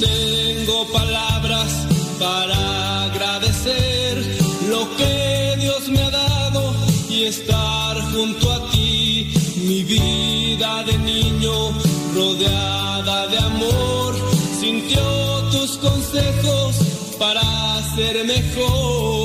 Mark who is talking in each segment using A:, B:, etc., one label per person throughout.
A: tengo palabras para agradecer lo que Dios me ha dado y estar junto a ti. Mi vida de niño rodeada de amor sintió tus consejos para ser mejor.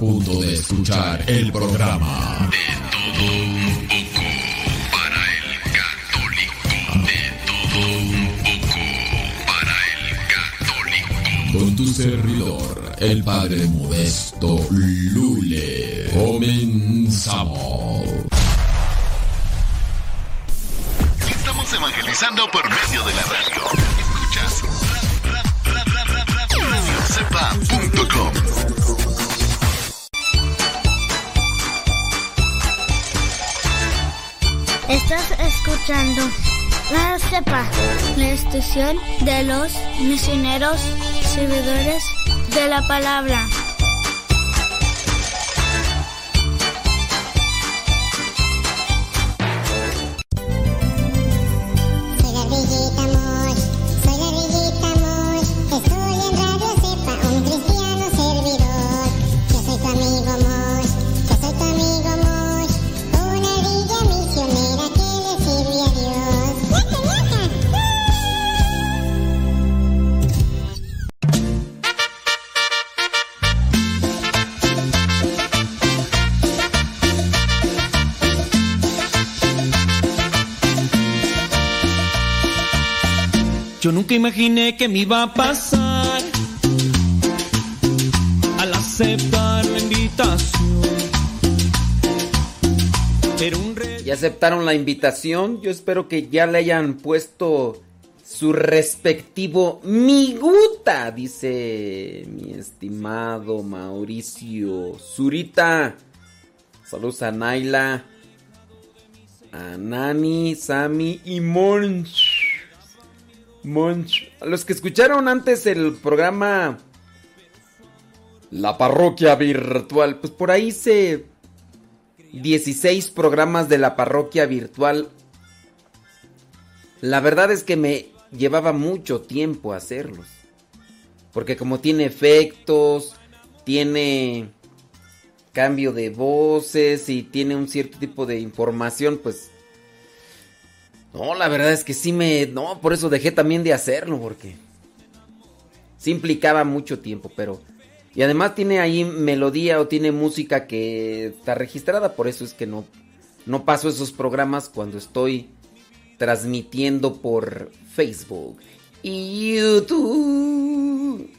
B: punto de escuchar el programa de todo un poco para el católico. De todo un poco para el católico. Con tu servidor, el padre modesto Lule. Comenzamos.
C: Estamos evangelizando por medio de la radio.
D: La institución de los misioneros servidores de la palabra.
E: Nunca imaginé que me iba a pasar al aceptar la invitación.
F: ¿Ya aceptaron la invitación? Yo espero que ya le hayan puesto su respectivo miguta, dice mi estimado Mauricio Zurita. Saludos a Naila, a Nani, Sami y Monch. Monch. A los que escucharon antes el programa La Parroquia Virtual, pues por ahí se 16 programas de la Parroquia Virtual. La verdad es que me llevaba mucho tiempo hacerlos. Porque como tiene efectos, tiene cambio de voces y tiene un cierto tipo de información, pues... No, la verdad es que sí me... No, por eso dejé también de hacerlo, porque... Sí implicaba mucho tiempo, pero... Y además tiene ahí melodía o tiene música que está registrada, por eso es que no, no paso esos programas cuando estoy transmitiendo por Facebook y YouTube.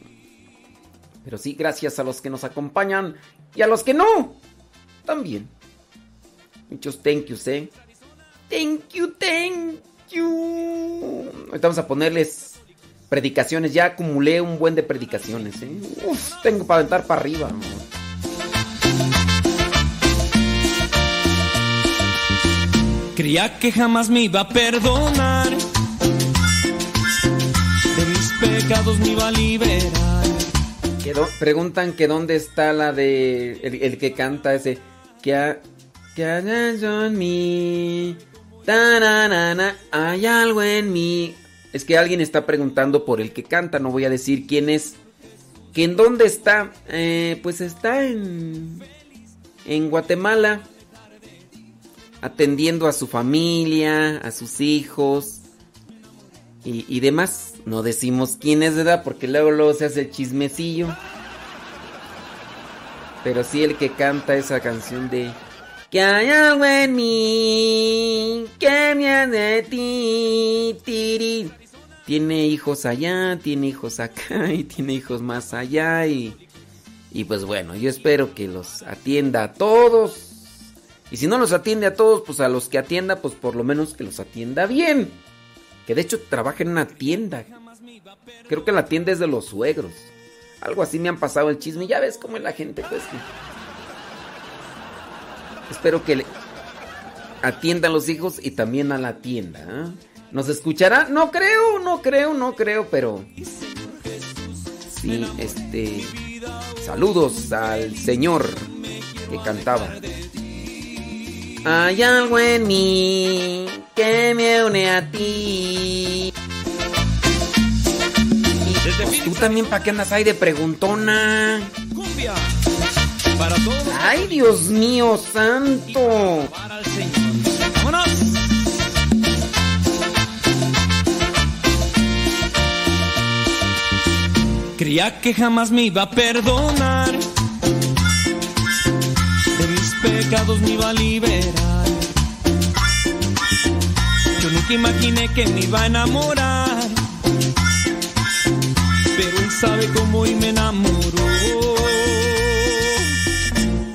F: Pero sí, gracias a los que nos acompañan y a los que no, también. Muchos thank yous, eh. Thank you, thank you. Ahorita vamos a ponerles predicaciones. Ya acumulé un buen de predicaciones, eh. Uf, tengo para aventar para arriba.
E: Creía que jamás me iba a perdonar. De mis pecados me iba a liberar.
F: preguntan que dónde está la de. El, que canta ese. Que, ha, que en mí. Hay algo en mí. Es que alguien está preguntando por el que canta. No voy a decir quién es. ¿Que en dónde está? Eh, pues está en. En Guatemala atendiendo a su familia, a sus hijos y, demás. No decimos quién es, ¿verdad? Porque luego, luego se hace el chismecillo. Pero sí el que canta esa canción de... Que hay algo en mí que me hace ti, tiri. Tiene hijos allá, tiene hijos acá y tiene hijos más allá y... Y pues bueno, yo espero que los atienda a todos y si no los atiende a todos, pues a los que atienda, pues por lo menos que los atienda bien. Que de hecho trabaja en una tienda. Creo que la tienda es de los suegros. Algo así me han pasado el chisme. Ya ves cómo es la gente, pues. Espero que le atienda a los hijos y también a la tienda. ¿ah? ¿Nos escuchará? No creo, no creo, no creo, pero... Sí, este... Saludos al señor que cantaba. Hay algo en mí que me une a ti. Pues tú también, ¿para qué andas ahí de preguntona? Cumbia. Para todos. ¡Ay, Dios mío santo! Para el Señor. ¡Vámonos!
E: Creía que jamás me iba a perdonar pecados me iba a liberar. Yo nunca imaginé que me iba a enamorar, pero él sabe cómo y me enamoró.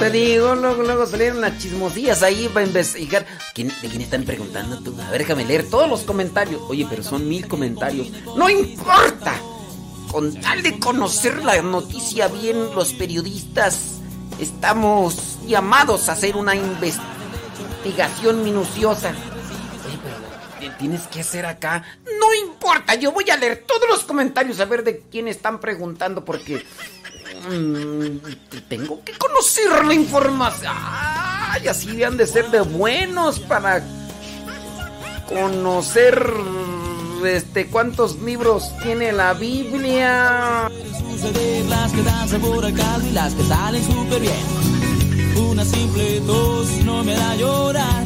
F: Te digo, luego, luego salieron las chismosillas ahí para investigar. ¿Quién, ¿De quién están preguntando? A ver, déjame leer todos los comentarios. Oye, pero son mil comentarios. ¡No importa! Con tal de conocer la noticia bien, los periodistas estamos llamados a hacer una investigación minuciosa. Oye, pero tienes que hacer acá. No importa, yo voy a leer todos los comentarios a ver de quién están preguntando porque
G: Mm, tengo que conocer la información. Ay, así vean de ser de buenos para conocer este cuántos libros tiene la Biblia.
H: Las que dan sabor al caldo y las que salen súper bien. Una simple tos no me da llorar.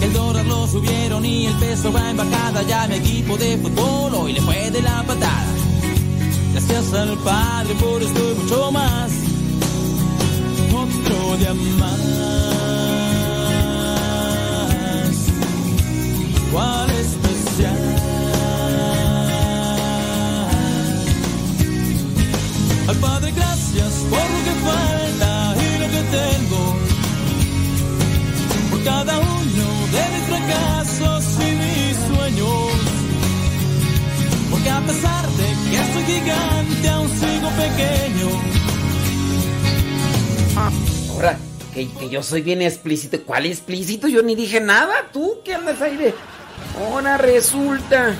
H: El dólar lo subieron y el peso va en bajada. Ya mi equipo de fútbol hoy le fue de la patada. Gracias al Padre por esto y mucho más. Otro día más. ¿Cuál especial? Al Padre gracias por lo que falta y lo que tengo. Por cada uno que a pesar de que soy gigante, aún sigo pequeño.
G: Ah, ahora, que, que yo soy bien explícito. ¿Cuál explícito? Yo ni dije nada. Tú que andas ahí de. Ahora resulta.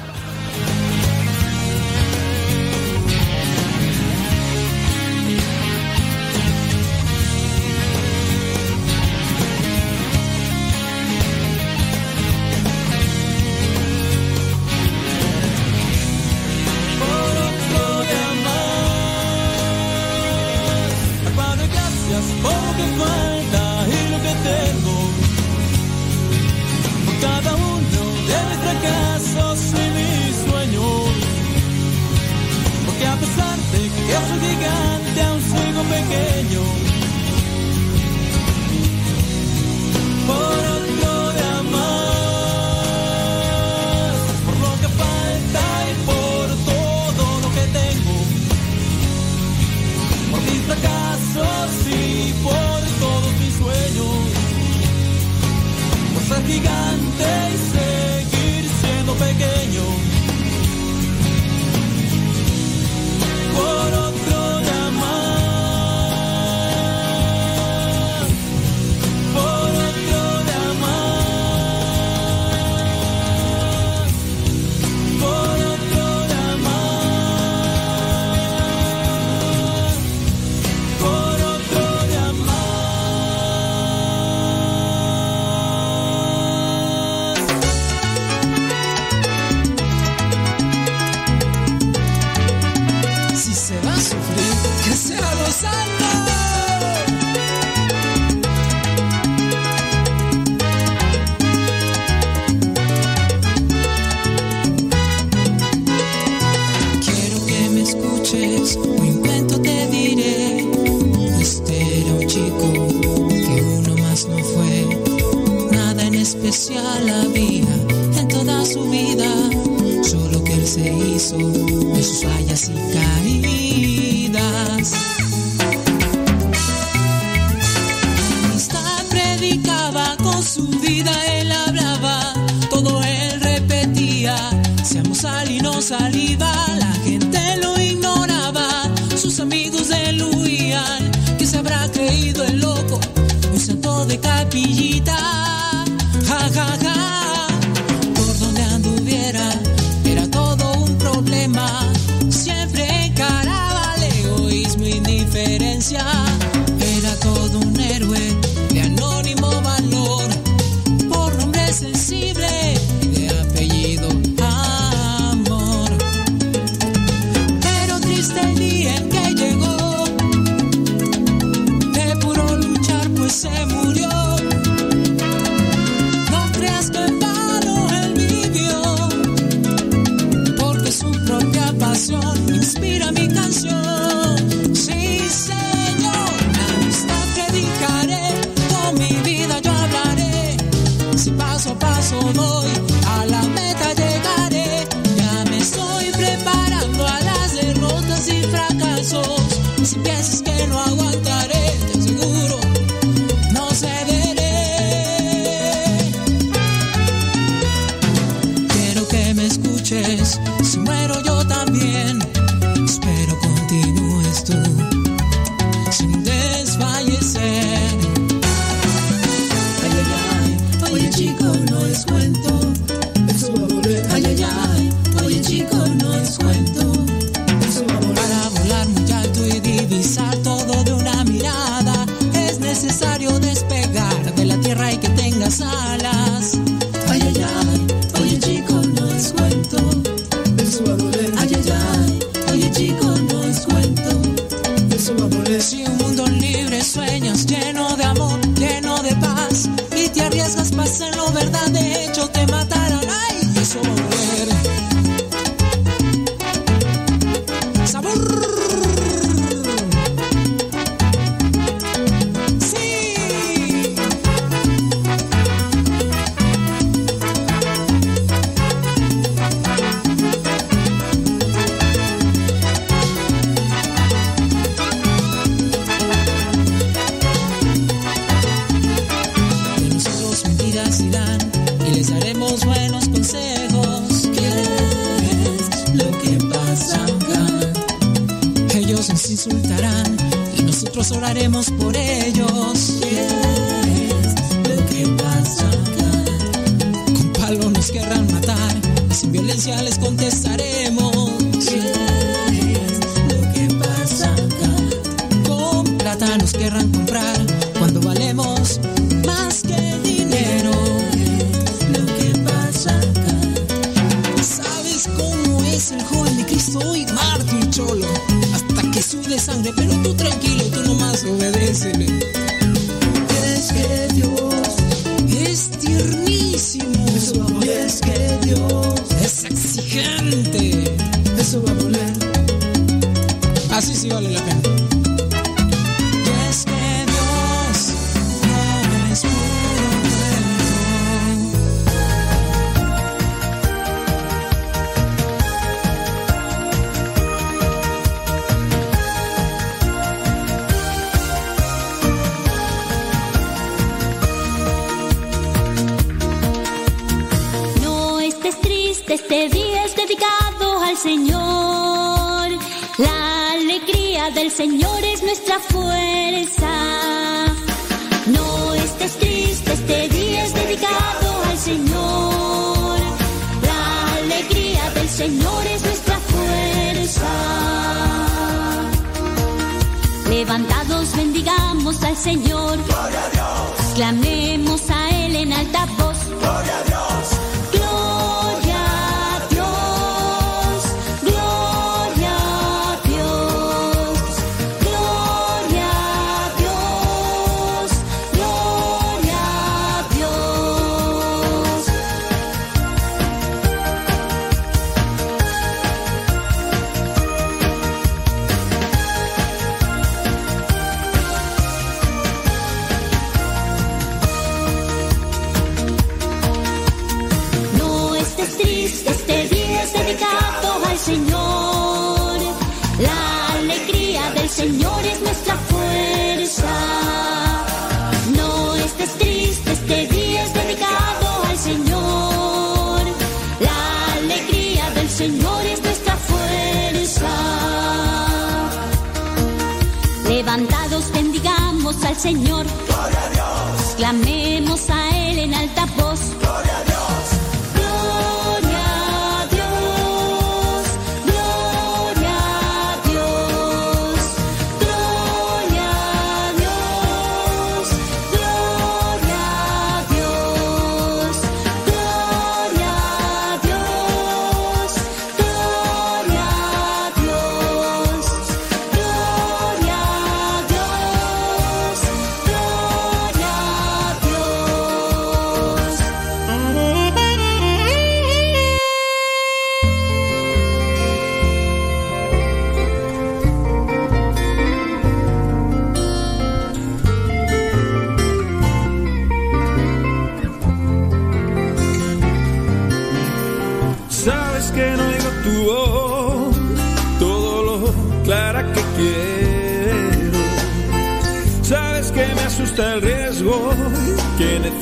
H: Vamos por
I: él.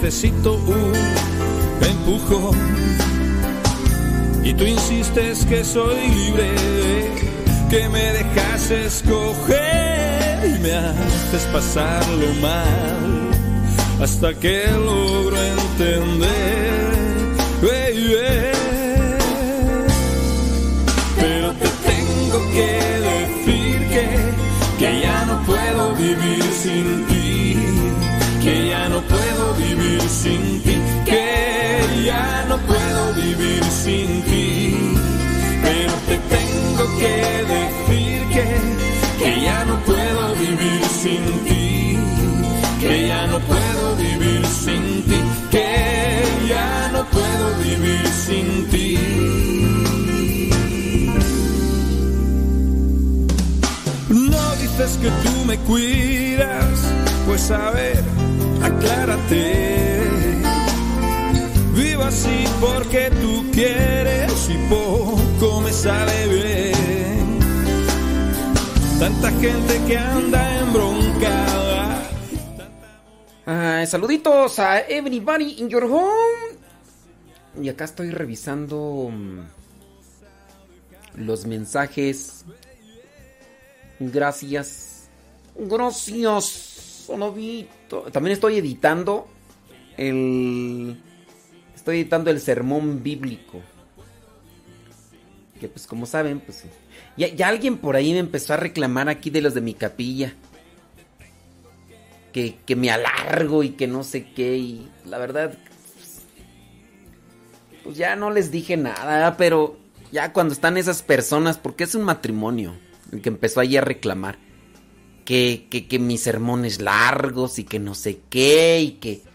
J: necesito un empujón. Y tú insistes que soy libre, que me dejas escoger y me haces pasarlo mal hasta que logro entender sin ti, que ya no puedo vivir sin ti. Pero te tengo que decir que, que ya no puedo vivir sin ti, que ya no puedo vivir sin ti, que ya no puedo vivir sin ti. No dices que tú me cuidas, pues a ver, aclárate. Vivo así porque tú quieres y poco me sale bien. Tanta gente que anda embroncada.
F: Saluditos a everybody in your home. Y acá estoy revisando mm, los mensajes. Gracias. Gracias. Sonovito. También estoy editando el. Estoy editando el sermón bíblico. Que pues como saben, pues. Ya, ya alguien por ahí me empezó a reclamar aquí de los de mi capilla que, que me alargo y que no sé qué. Y la verdad, pues, pues ya no les dije nada, pero ya cuando están esas personas, porque es un matrimonio, el que empezó allí a reclamar, que, que, que mis sermones largos y que no sé qué, y que,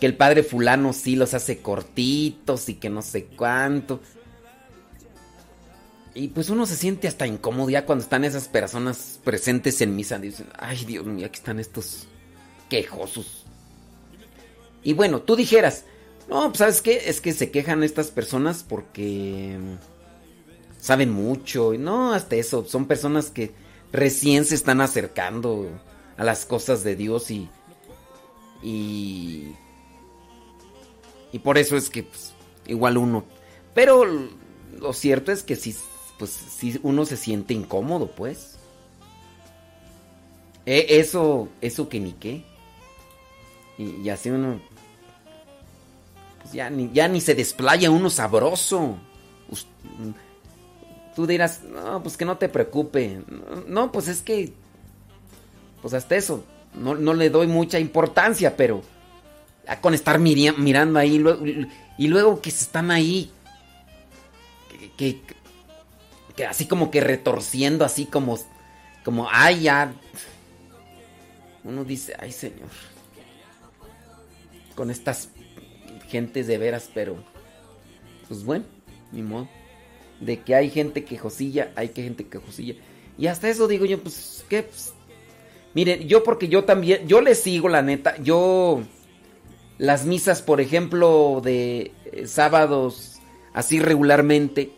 F: que el padre fulano sí los hace cortitos y que no sé cuánto. Y pues uno se siente hasta incómodo ya cuando están esas personas presentes en misa. Dicen, ay Dios mío, aquí están estos quejosos. Y bueno, tú dijeras, no, pues sabes qué, es que se quejan estas personas porque saben mucho. Y no, hasta eso, son personas que recién se están acercando a las cosas de Dios y... Y... Y por eso es que pues, igual uno... Pero lo cierto es que si pues si uno se siente incómodo, pues. E- eso, eso que ni qué. Y, así uno, pues ya ni, ya ni se desplaya uno sabroso. Us- Tú dirás, no, pues que no te preocupe. No, no, pues es que, pues hasta eso, no, no le doy mucha importancia, pero con estar miri- mirando ahí y luego que están ahí, que, que- que así como que retorciendo, así como, como, ay, ya. Uno dice, ay, señor. Con estas gentes de veras, pero, pues bueno, ni modo. De que hay gente quejosilla, hay que gente quejosilla. Y hasta eso digo yo, pues, ¿qué? Pues, miren, yo porque yo también, yo le sigo la neta, yo las misas, por ejemplo, de eh, sábados, así regularmente,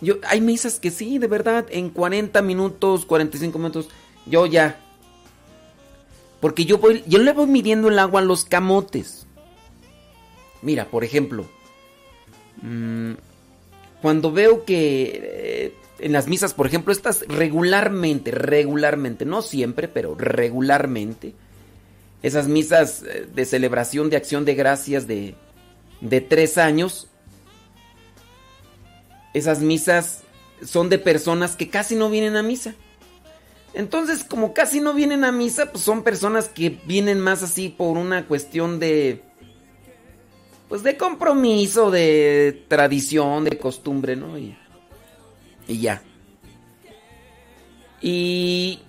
F: yo, hay misas que sí, de verdad, en 40 minutos, 45 minutos, yo ya. Porque yo voy, yo le voy midiendo el agua a los camotes. Mira, por ejemplo, mm, cuando veo que eh, en las misas, por ejemplo, estas regularmente, regularmente, no siempre, pero regularmente, esas misas eh, de celebración de acción de gracias de, de tres años, esas misas son de personas que casi no vienen a misa. Entonces, como casi no vienen a misa, pues son personas que vienen más así por una cuestión de... Pues de compromiso, de tradición, de costumbre, ¿no? Y, y ya. Y...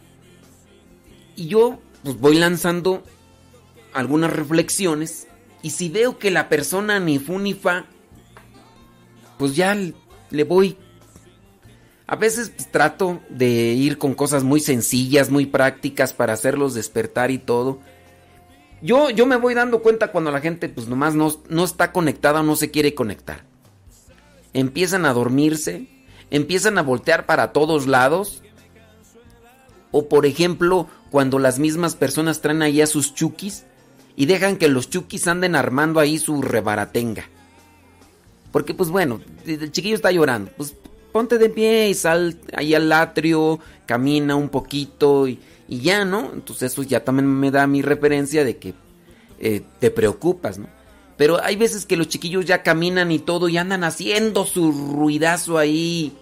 F: Y yo pues voy lanzando algunas reflexiones. Y si veo que la persona ni fu ni fa, pues ya le voy. A veces pues, trato de ir con cosas muy sencillas, muy prácticas para hacerlos despertar y todo. Yo, yo me voy dando cuenta cuando la gente pues nomás no, no está conectada o no se quiere conectar. Empiezan a dormirse, empiezan a voltear para todos lados. O por ejemplo, cuando las mismas personas traen ahí a sus chukis y dejan que los chukis anden armando ahí su rebaratenga. Porque pues bueno, el chiquillo está llorando, pues ponte de pie y sal ahí al atrio, camina un poquito y, y ya, ¿no? Entonces eso ya también me da mi referencia de que eh, te preocupas, ¿no? Pero hay veces que los chiquillos ya caminan y todo y andan haciendo su ruidazo ahí.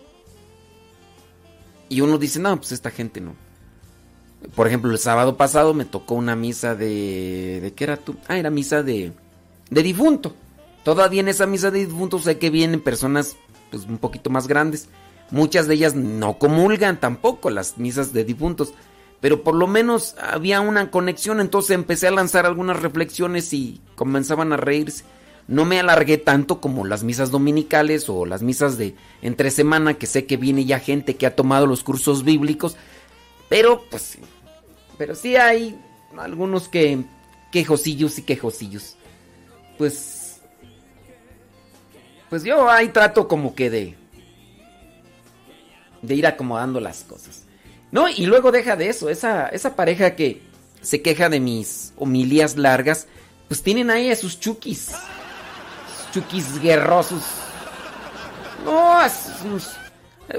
F: Y uno dice, no, pues esta gente no. Por ejemplo, el sábado pasado me tocó una misa de... ¿De qué era tú? Ah, era misa de... De difunto. Todavía en esa misa de difuntos sé que vienen personas pues, un poquito más grandes. Muchas de ellas no comulgan tampoco las misas de difuntos. pero por lo menos había una conexión, entonces empecé a lanzar algunas reflexiones y comenzaban a reírse. No me alargué tanto como las misas dominicales o las misas de entre semana, que sé que viene ya gente que ha tomado los cursos bíblicos, pero pues pero sí hay algunos que quejosillos y quejosillos. Pues pues yo ahí trato como que de de ir acomodando las cosas. No, y luego deja de eso, esa, esa pareja que se queja de mis homilías largas, pues tienen ahí a sus chukis. Sus chukis guerrosos. No, a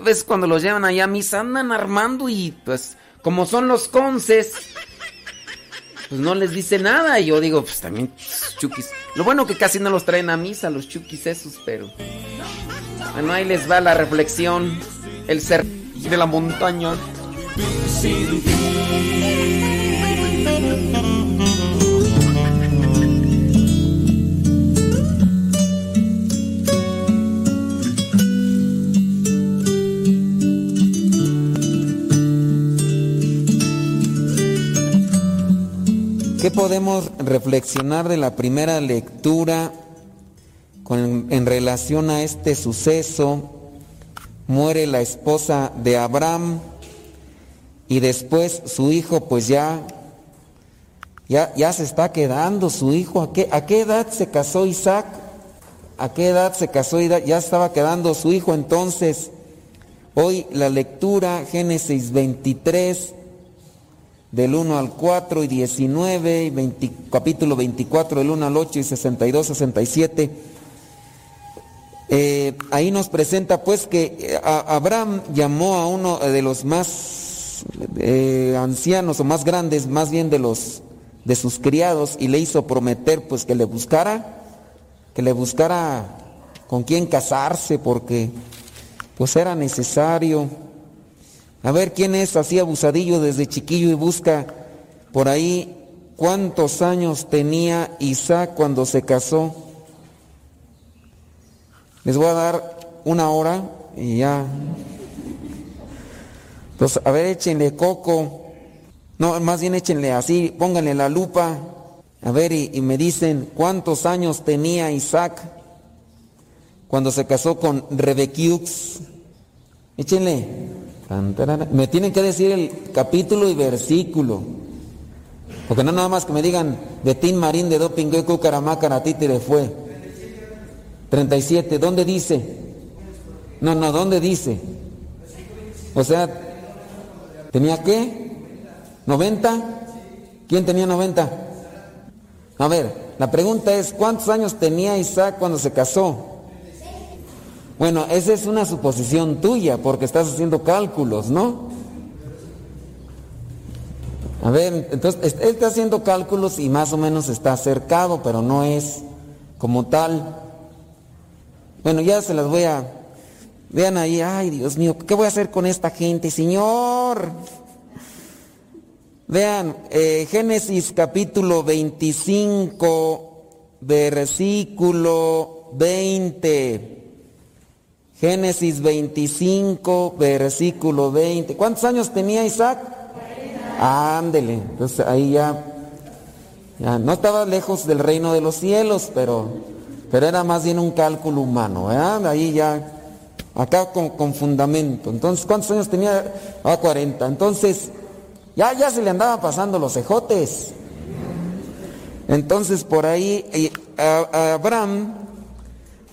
F: veces cuando los llevan allá a misa andan armando y pues como son los conces, pues no les dice nada. Y yo digo, pues también chukis. Lo bueno que casi no los traen a misa los chukis esos, pero... Bueno, ahí les va la reflexión. El ser de la montaña. ¿Qué podemos reflexionar de la primera lectura en relación a este suceso? Muere la esposa de Abraham y después su hijo pues ya, ya, ya se está quedando su hijo. ¿A qué, ¿A qué edad se casó Isaac? ¿A qué edad se casó Isaac? Ya estaba quedando su hijo entonces. Hoy la lectura, Génesis 23, del 1 al 4 y 19, y 20 capítulo 24 del 1 al 8 y 62, 67. Eh, ahí nos presenta pues que eh, Abraham llamó a uno de los más eh, ancianos o más grandes, más bien de los de sus criados y le hizo prometer pues que le buscara, que le buscara con quién casarse porque pues era necesario. A ver quién es así abusadillo desde chiquillo y busca por ahí cuántos años tenía Isaac cuando se casó. Les voy a dar una hora y ya. Entonces, a ver, échenle coco. No, más bien échenle así, pónganle la lupa. A ver, y, me dicen cuántos años tenía Isaac cuando se casó con Rebequiux. Échenle. Me tienen que decir el capítulo y versículo. Porque no nada más que me digan de Tin Marín de Dopingue Cucaramácara Títere fue. 37, ¿dónde dice? No, no, ¿dónde dice? O sea, ¿tenía qué? ¿90? ¿Quién tenía 90? A ver, la pregunta es, ¿cuántos años tenía Isaac cuando se casó? Bueno, esa es una suposición tuya porque estás haciendo cálculos, ¿no? A ver, entonces él está haciendo cálculos y más o menos está acercado, pero no es como tal. Bueno, ya se las voy a... Vean ahí, ay Dios mío, ¿qué voy a hacer con esta gente, Señor? Vean, eh, Génesis capítulo 25, versículo 20. Génesis 25, versículo 20. ¿Cuántos años tenía Isaac? Ándele, entonces ahí ya, ya no estaba lejos del reino de los cielos, pero, pero era más bien un cálculo humano, ¿verdad? Ahí ya, acá con, con fundamento. Entonces, ¿cuántos años tenía? Ah, 40. Entonces, ya, ya se le andaban pasando los ejotes. Entonces, por ahí, eh, a- a Abraham,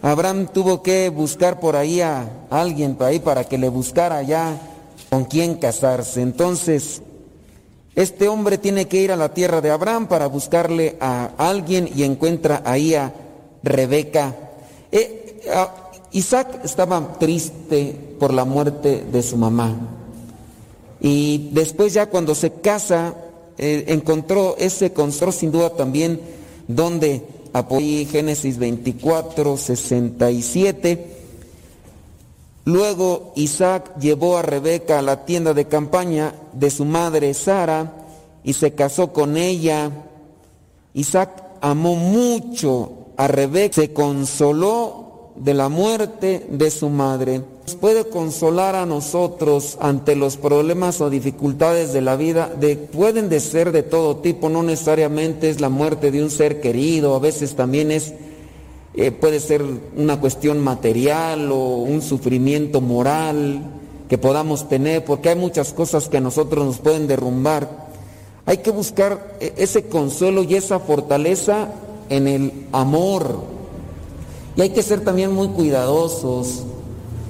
F: Abraham tuvo que buscar por ahí a alguien por ahí para que le buscara ya con quién casarse. Entonces, este hombre tiene que ir a la tierra de Abraham para buscarle a alguien y encuentra ahí a Rebeca. Eh, Isaac estaba triste por la muerte de su mamá. Y después ya cuando se casa, eh, encontró, ese encontró sin duda también donde Génesis 24, 67. Luego Isaac llevó a Rebeca a la tienda de campaña de su madre Sara y se casó con ella. Isaac amó mucho a Rebeca, se consoló de la muerte de su madre. Puede consolar a nosotros ante los problemas o dificultades de la vida, de, pueden de ser de todo tipo, no necesariamente es la muerte de un ser querido, a veces también es, eh, puede ser una cuestión material o un sufrimiento moral que podamos tener, porque hay muchas cosas que a nosotros nos pueden derrumbar. Hay que buscar eh, ese consuelo y esa fortaleza en el amor. Y hay que ser también muy cuidadosos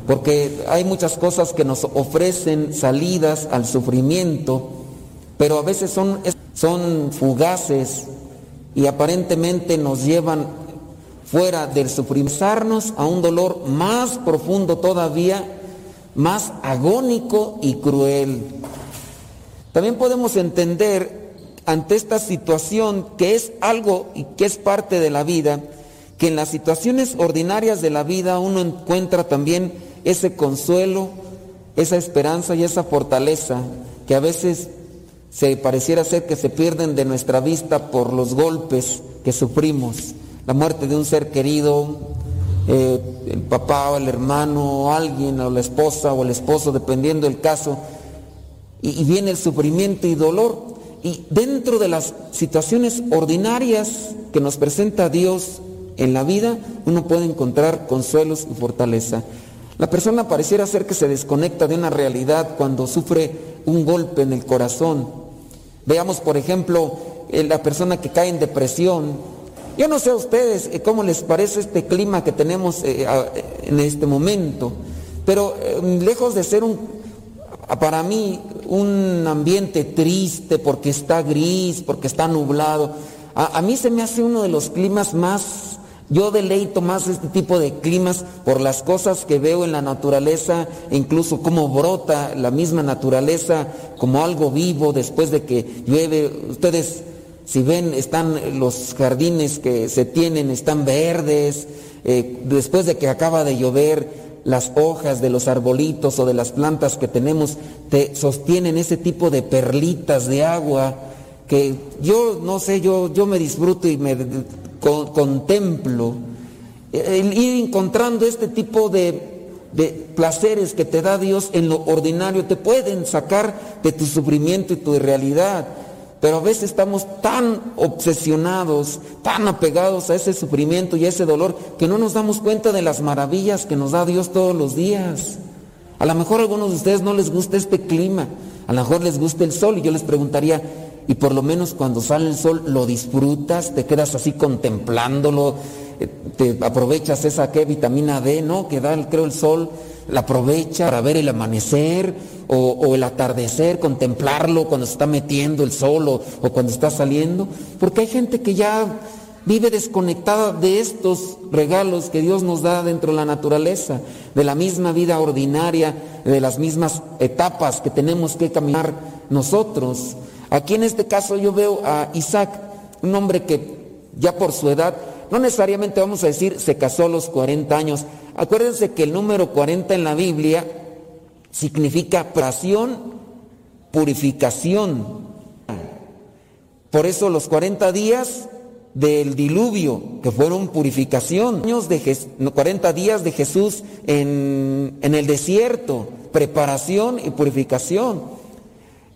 F: porque hay muchas cosas que nos ofrecen salidas al sufrimiento, pero a veces son, fugaces y aparentemente nos llevan fuera del sufrimiento a un dolor más profundo todavía, más agónico y cruel. También podemos entender ante esta situación que es algo y que es parte de la vida, que en las situaciones ordinarias de la vida uno encuentra también ese consuelo, esa esperanza y esa fortaleza que a veces se pareciera ser que se pierden de nuestra vista por los golpes que sufrimos, la muerte de un ser querido, eh, el papá o el hermano o alguien o la esposa o el esposo, dependiendo del caso, y, y viene el sufrimiento y dolor. Y dentro de las situaciones ordinarias que nos presenta Dios en la vida, uno puede encontrar consuelos y fortaleza. La persona pareciera ser que se desconecta de una realidad cuando sufre un golpe en el corazón. Veamos, por ejemplo, eh, la persona que cae en depresión. Yo no sé a ustedes eh, cómo les parece este clima que tenemos eh, en este momento, pero lejos de ser un, para mí un ambiente triste porque está gris, porque está nublado, a mí se me hace uno de los climas más yo deleito más este tipo de climas por las cosas que veo en la naturaleza, incluso cómo brota la misma naturaleza como algo vivo después de que llueve. Ustedes, si ven, están los jardines que se tienen, están verdes. Eh, después de que acaba de llover, las hojas de los arbolitos o de las plantas que tenemos te sostienen ese tipo de perlitas de agua que yo no sé, yo, yo me disfruto y me contemplo, el ir encontrando este tipo de, de placeres que te da Dios en lo ordinario, te pueden sacar de tu sufrimiento y tu realidad. Pero a veces estamos tan obsesionados, tan apegados a ese sufrimiento y a ese dolor, que no nos damos cuenta de las maravillas que nos da Dios todos los días. A lo mejor a algunos de ustedes no les gusta este clima, a lo mejor les gusta el sol y yo les preguntaría, y por lo menos cuando sale el sol lo disfrutas, te quedas así contemplándolo, eh, te aprovechas esa ¿qué? vitamina D, ¿no? Que da, creo, el sol, la aprovecha para ver el amanecer o, el atardecer, contemplarlo cuando se está metiendo el sol o cuando está saliendo, porque hay gente que ya vive desconectada de estos regalos que Dios nos da dentro de la naturaleza, de la misma vida ordinaria, de las mismas etapas que tenemos que caminar nosotros. Aquí en este caso yo veo a Isaac, un hombre que ya por su edad, no necesariamente vamos a decir se casó a los 40 años. Acuérdense que el número 40 en la Biblia significa pasión, purificación. Por eso los 40 días del diluvio, que fueron purificación, años de 40 días de Jesús en, en el desierto, preparación y purificación.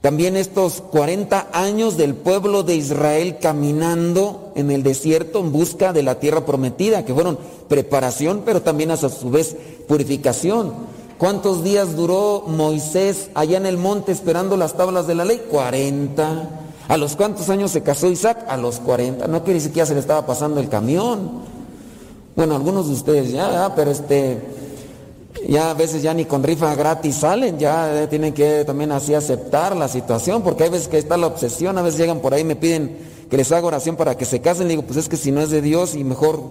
F: También estos 40 años del pueblo de Israel caminando en el desierto en busca de la tierra prometida, que fueron preparación, pero también a su vez purificación. ¿Cuántos días duró Moisés allá en el monte esperando las tablas de la ley? 40. ¿A los cuántos años se casó Isaac? A los 40. No quiere decir que ya se le estaba pasando el camión. Bueno, algunos de ustedes ya, pero este, ya a veces ya ni con rifa gratis salen, ya tienen que también así aceptar la situación, porque hay veces que está la obsesión, a veces llegan por ahí y me piden que les haga oración para que se casen, le digo, pues es que si no es de Dios y mejor,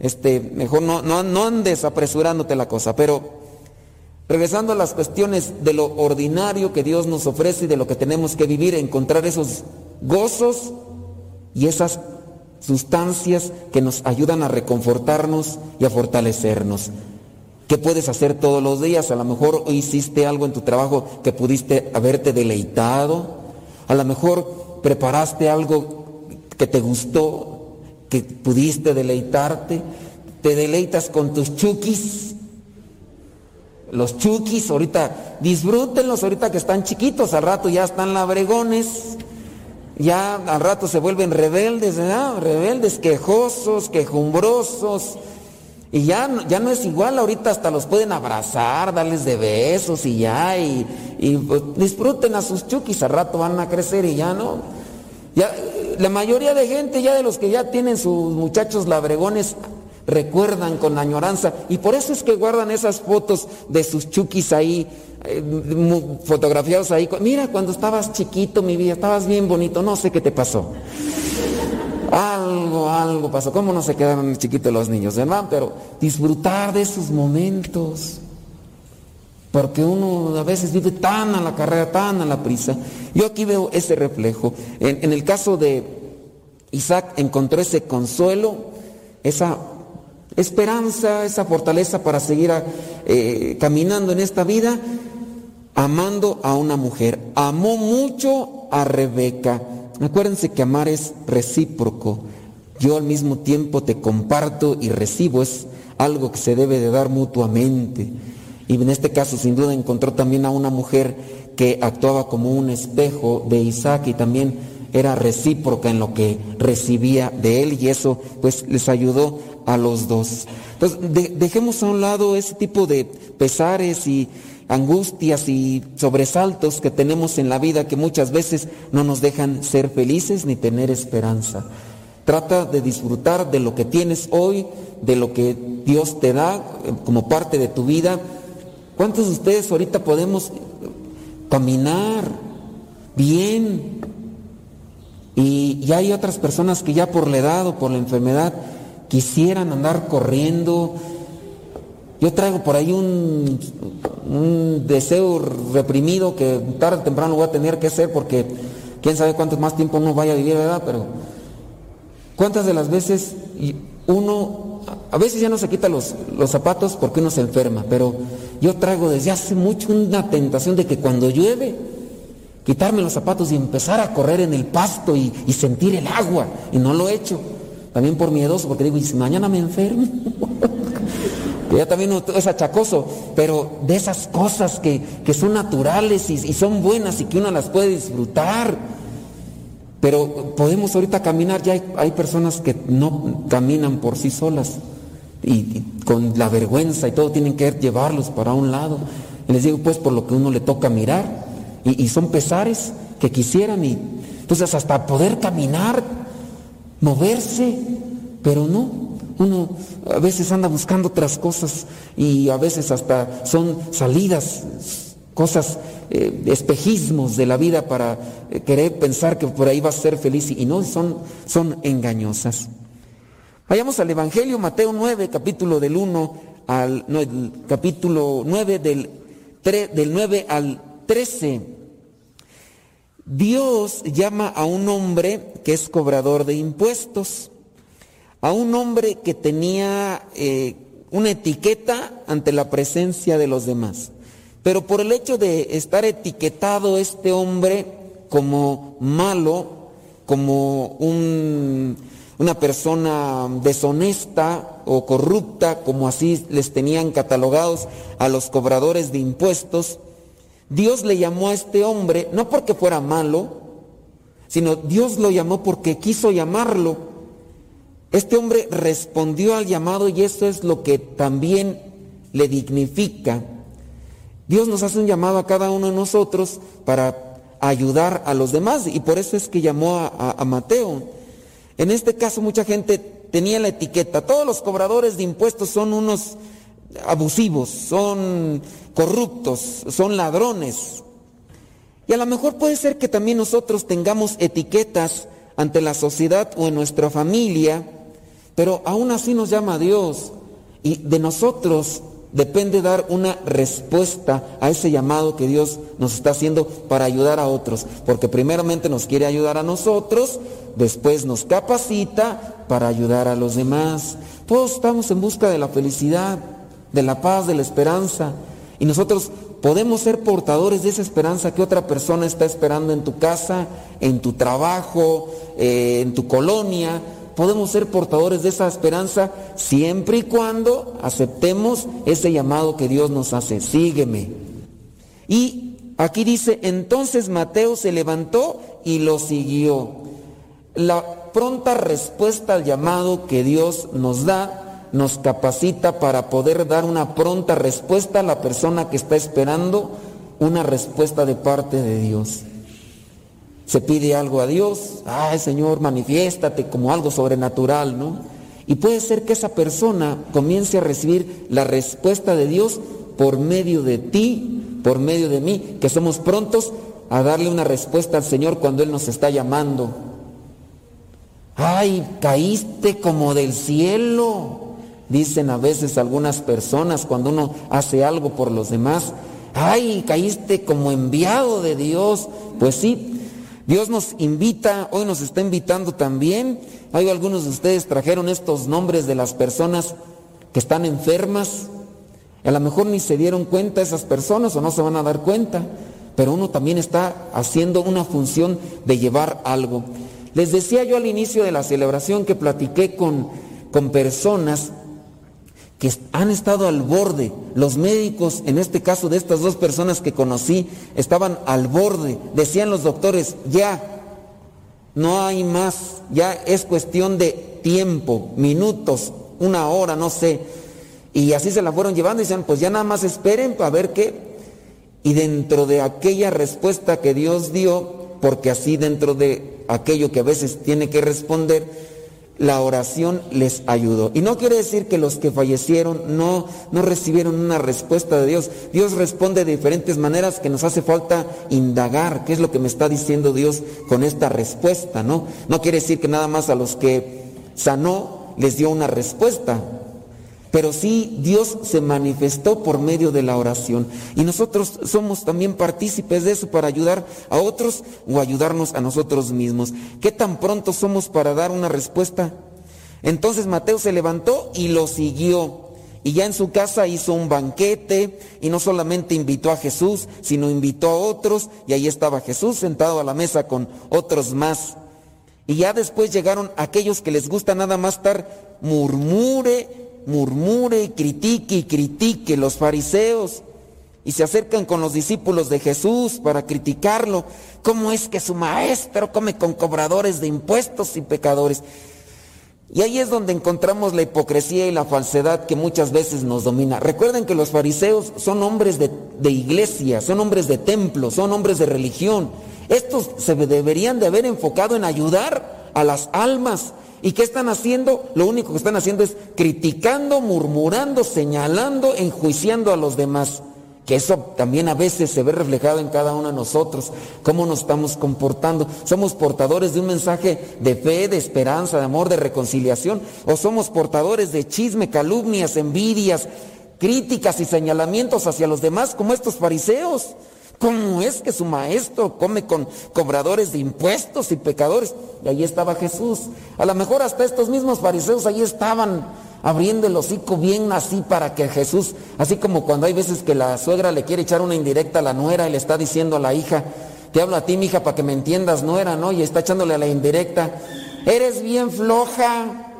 F: este, mejor no, no, no andes apresurándote la cosa, pero regresando a las cuestiones de lo ordinario que Dios nos ofrece y de lo que tenemos que vivir, encontrar esos gozos y esas sustancias que nos ayudan a reconfortarnos y a fortalecernos. ¿Qué puedes hacer todos los días? A lo mejor hiciste algo en tu trabajo que pudiste haberte deleitado. A lo mejor preparaste algo que te gustó, que pudiste deleitarte. Te deleitas con tus chukis. los chukis, ahorita disfrútenlos, ahorita que están chiquitos, al rato ya están labregones, ya al rato se vuelven rebeldes, ¿verdad? Rebeldes, quejosos, quejumbrosos. Y ya, ya no es igual, ahorita hasta los pueden abrazar, darles de besos y ya, y, pues, disfruten a sus chukis, al rato van a crecer y ya no. Ya, la mayoría de gente, ya de los que ya tienen sus muchachos labregones, recuerdan con añoranza, y por eso es que guardan esas fotos de sus chukis ahí, eh, fotografiados ahí. Mira, cuando estabas chiquito, mi vida, estabas bien bonito, no sé qué te pasó. Algo, algo pasó. ¿Cómo no se quedaron chiquitos los niños, hermano? Pero disfrutar de esos momentos. Porque uno a veces vive tan a la carrera, tan a la prisa. Yo aquí veo ese reflejo. En, el caso de Isaac encontró ese consuelo, esa esperanza, esa fortaleza para seguir eh, caminando en esta vida, amando a una mujer. Amó mucho a Rebeca. Acuérdense que amar es recíproco. Yo al mismo tiempo te comparto y recibo. Es algo que se debe de dar mutuamente. Y en este caso sin duda encontró también a una mujer que actuaba como un espejo de Isaac y también era recíproca en lo que recibía de él y eso pues les ayudó a los dos. Entonces de- dejemos a un lado ese tipo de pesares y angustias y sobresaltos que tenemos en la vida que muchas veces no nos dejan ser felices ni tener esperanza. Trata de disfrutar de lo que tienes hoy, de lo que Dios te da eh, como parte de tu vida. ¿Cuántos de ustedes ahorita podemos caminar bien? Y, y hay otras personas que ya por la edad o por la enfermedad quisieran andar corriendo. Yo traigo por ahí un, deseo reprimido que tarde o temprano voy a tener que hacer porque quién sabe cuánto más tiempo uno vaya a vivir, ¿verdad? Pero ¿cuántas de las veces uno, a veces ya no se quita los, los zapatos porque uno se enferma, pero yo traigo desde hace mucho una tentación de que cuando llueve, quitarme los zapatos y empezar a correr en el pasto y, y sentir el agua, y no lo he hecho. También por miedoso, porque digo, ¿y si mañana me enfermo? ya también es achacoso, pero de esas cosas que, que son naturales y, son buenas y que uno las puede disfrutar. Pero podemos ahorita caminar, ya hay, hay personas que no caminan por sí solas y, con la vergüenza y todo tienen que llevarlos para un lado. Les digo, pues por lo que uno le toca mirar, y, y son pesares que quisieran, y entonces hasta poder caminar, moverse, pero no, uno a veces anda buscando otras cosas y a veces hasta son salidas, cosas, eh, espejismos de la vida para eh, querer pensar que por ahí va a ser feliz y no, son, son engañosas. Vayamos al Evangelio, Mateo 9, capítulo del 1 al, no, el capítulo 9 del, tre- del 9 al 13. Dios llama a un hombre que es cobrador de impuestos, a un hombre que tenía eh, una etiqueta ante la presencia de los demás. Pero por el hecho de estar etiquetado este hombre como malo, como un- una persona deshonesta o corrupta, como así les tenían catalogados a los cobradores de impuestos, Dios le llamó a este hombre no porque fuera malo, sino Dios lo llamó porque quiso llamarlo. Este hombre respondió al llamado y eso es lo que también le dignifica. Dios nos hace un llamado a cada uno de nosotros para ayudar a los demás y por eso es que llamó a, a- a Mateo. En este caso mucha gente tenía la etiqueta, todos los cobradores de impuestos son unos abusivos, son corruptos, son ladrones. Y a lo mejor puede ser que también nosotros tengamos etiquetas ante la sociedad o en nuestra familia, pero aún así nos llama Dios. Y de nosotros depende dar una respuesta a ese llamado que Dios nos está haciendo para ayudar a otros, porque primeramente nos quiere ayudar a nosotros, después nos capacita para ayudar a los demás. Todos estamos en busca de la felicidad, de la paz, de la esperanza, y nosotros podemos ser portadores de esa esperanza que otra persona está esperando en tu casa, en tu trabajo, eh, en tu colonia, podemos ser portadores de esa esperanza siempre y cuando aceptemos ese llamado que Dios nos hace. Sígueme. Y aquí dice, entonces Mateo se levantó y lo siguió. La pronta respuesta al llamado que Dios nos da nos capacita para poder dar una pronta respuesta a la persona que está esperando una respuesta de parte de Dios. Se pide algo a Dios, ay Señor, manifiéstate como algo sobrenatural, ¿no? Y puede ser que esa persona comience a recibir la respuesta de Dios por medio de ti, por medio de mí, que somos prontos a darle una respuesta al Señor cuando Él nos está llamando. Ay, caíste como del cielo, dicen a veces algunas personas cuando uno hace algo por los demás. Ay, caíste como enviado de Dios. Pues sí, Dios nos invita, hoy nos está invitando también. Hay algunos de ustedes trajeron estos nombres de las personas que están enfermas. A lo mejor ni se dieron cuenta esas personas o no se van a dar cuenta, pero uno también está haciendo una función de llevar algo. Les decía yo al inicio de la celebración que platiqué con, con personas que han estado al borde. Los médicos, en este caso de estas dos personas que conocí, estaban al borde. Decían los doctores, ya, no hay más, ya es cuestión de tiempo, minutos, una hora, no sé. Y así se la fueron llevando y decían, pues ya nada más esperen para ver qué. Y dentro de aquella respuesta que Dios dio, porque así dentro de aquello que a veces tiene que responder, la oración les ayudó. Y no quiere decir que los que fallecieron no, no recibieron una respuesta de Dios. Dios responde de diferentes maneras que nos hace falta indagar qué es lo que me está diciendo Dios con esta respuesta, ¿no? No quiere decir que nada más a los que sanó les dio una respuesta. Pero sí Dios se manifestó por medio de la oración. Y nosotros somos también partícipes de eso para ayudar a otros o ayudarnos a nosotros mismos. ¿Qué tan pronto somos para dar una respuesta? Entonces Mateo se levantó y lo siguió. Y ya en su casa hizo un banquete y no solamente invitó a Jesús, sino invitó a otros y ahí estaba Jesús sentado a la mesa con otros más. Y ya después llegaron aquellos que les gusta nada más estar murmure murmure y critique y critique los fariseos y se acercan con los discípulos de Jesús para criticarlo. ¿Cómo es que su maestro come con cobradores de impuestos y pecadores? Y ahí es donde encontramos la hipocresía y la falsedad que muchas veces nos domina. Recuerden que los fariseos son hombres de, de iglesia, son hombres de templo, son hombres de religión. Estos se deberían de haber enfocado en ayudar a las almas, ¿Y qué están haciendo? Lo único que están haciendo es criticando, murmurando, señalando, enjuiciando a los demás. Que eso también a veces se ve reflejado en cada uno de nosotros, cómo nos estamos comportando. ¿Somos portadores de un mensaje de fe, de esperanza, de amor, de reconciliación? ¿O somos portadores de chisme, calumnias, envidias, críticas y señalamientos hacia los demás como estos fariseos? ¿Cómo es que su maestro come con cobradores de impuestos y pecadores? Y ahí estaba Jesús. A lo mejor hasta estos mismos fariseos ahí estaban abriendo el hocico bien así para que Jesús, así como cuando hay veces que la suegra le quiere echar una indirecta a la nuera y le está diciendo a la hija, te hablo a ti, hija, para que me entiendas, nuera, ¿no? Y está echándole a la indirecta, eres bien floja,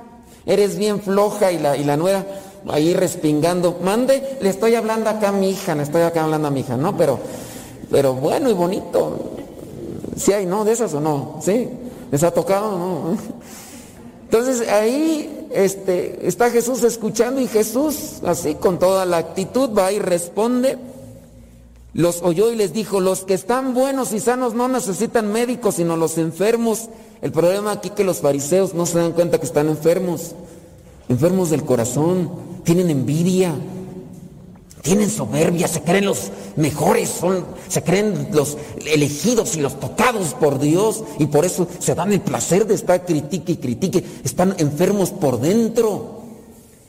F: eres bien floja y la, y la nuera ahí respingando, mande, le estoy hablando acá a mi hija, le estoy acá hablando a mi hija, ¿no? Pero pero bueno y bonito. Si hay, ¿no? De esas o no, ¿sí? ¿Les ha tocado? No. Entonces ahí este, está Jesús escuchando y Jesús, así con toda la actitud, va y responde. Los oyó y les dijo, los que están buenos y sanos no necesitan médicos, sino los enfermos. El problema aquí es que los fariseos no se dan cuenta que están enfermos, enfermos del corazón, tienen envidia, tienen soberbia, se creen los mejores, son, se creen los elegidos y los tocados por Dios y por eso se dan el placer de estar critique y critique, están enfermos por dentro.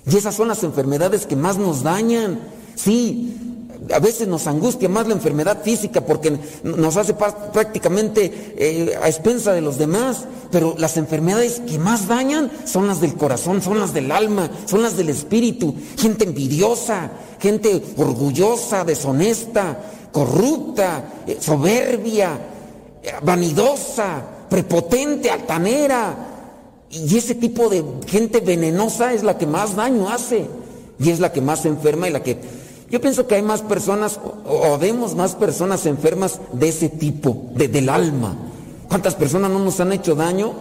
F: Y esas son las enfermedades que más nos dañan. Sí, a veces nos angustia más la enfermedad física porque nos hace prácticamente eh, a expensa de los demás, pero las enfermedades que más dañan son las del corazón, son las del alma, son las del espíritu. Gente envidiosa, gente orgullosa, deshonesta, corrupta, eh, soberbia, eh, vanidosa, prepotente, altanera. Y ese tipo de gente venenosa es la que más daño hace y es la que más enferma y la que... Yo pienso que hay más personas o, vemos más personas enfermas de ese tipo, de, del alma. ¿Cuántas personas no nos han hecho daño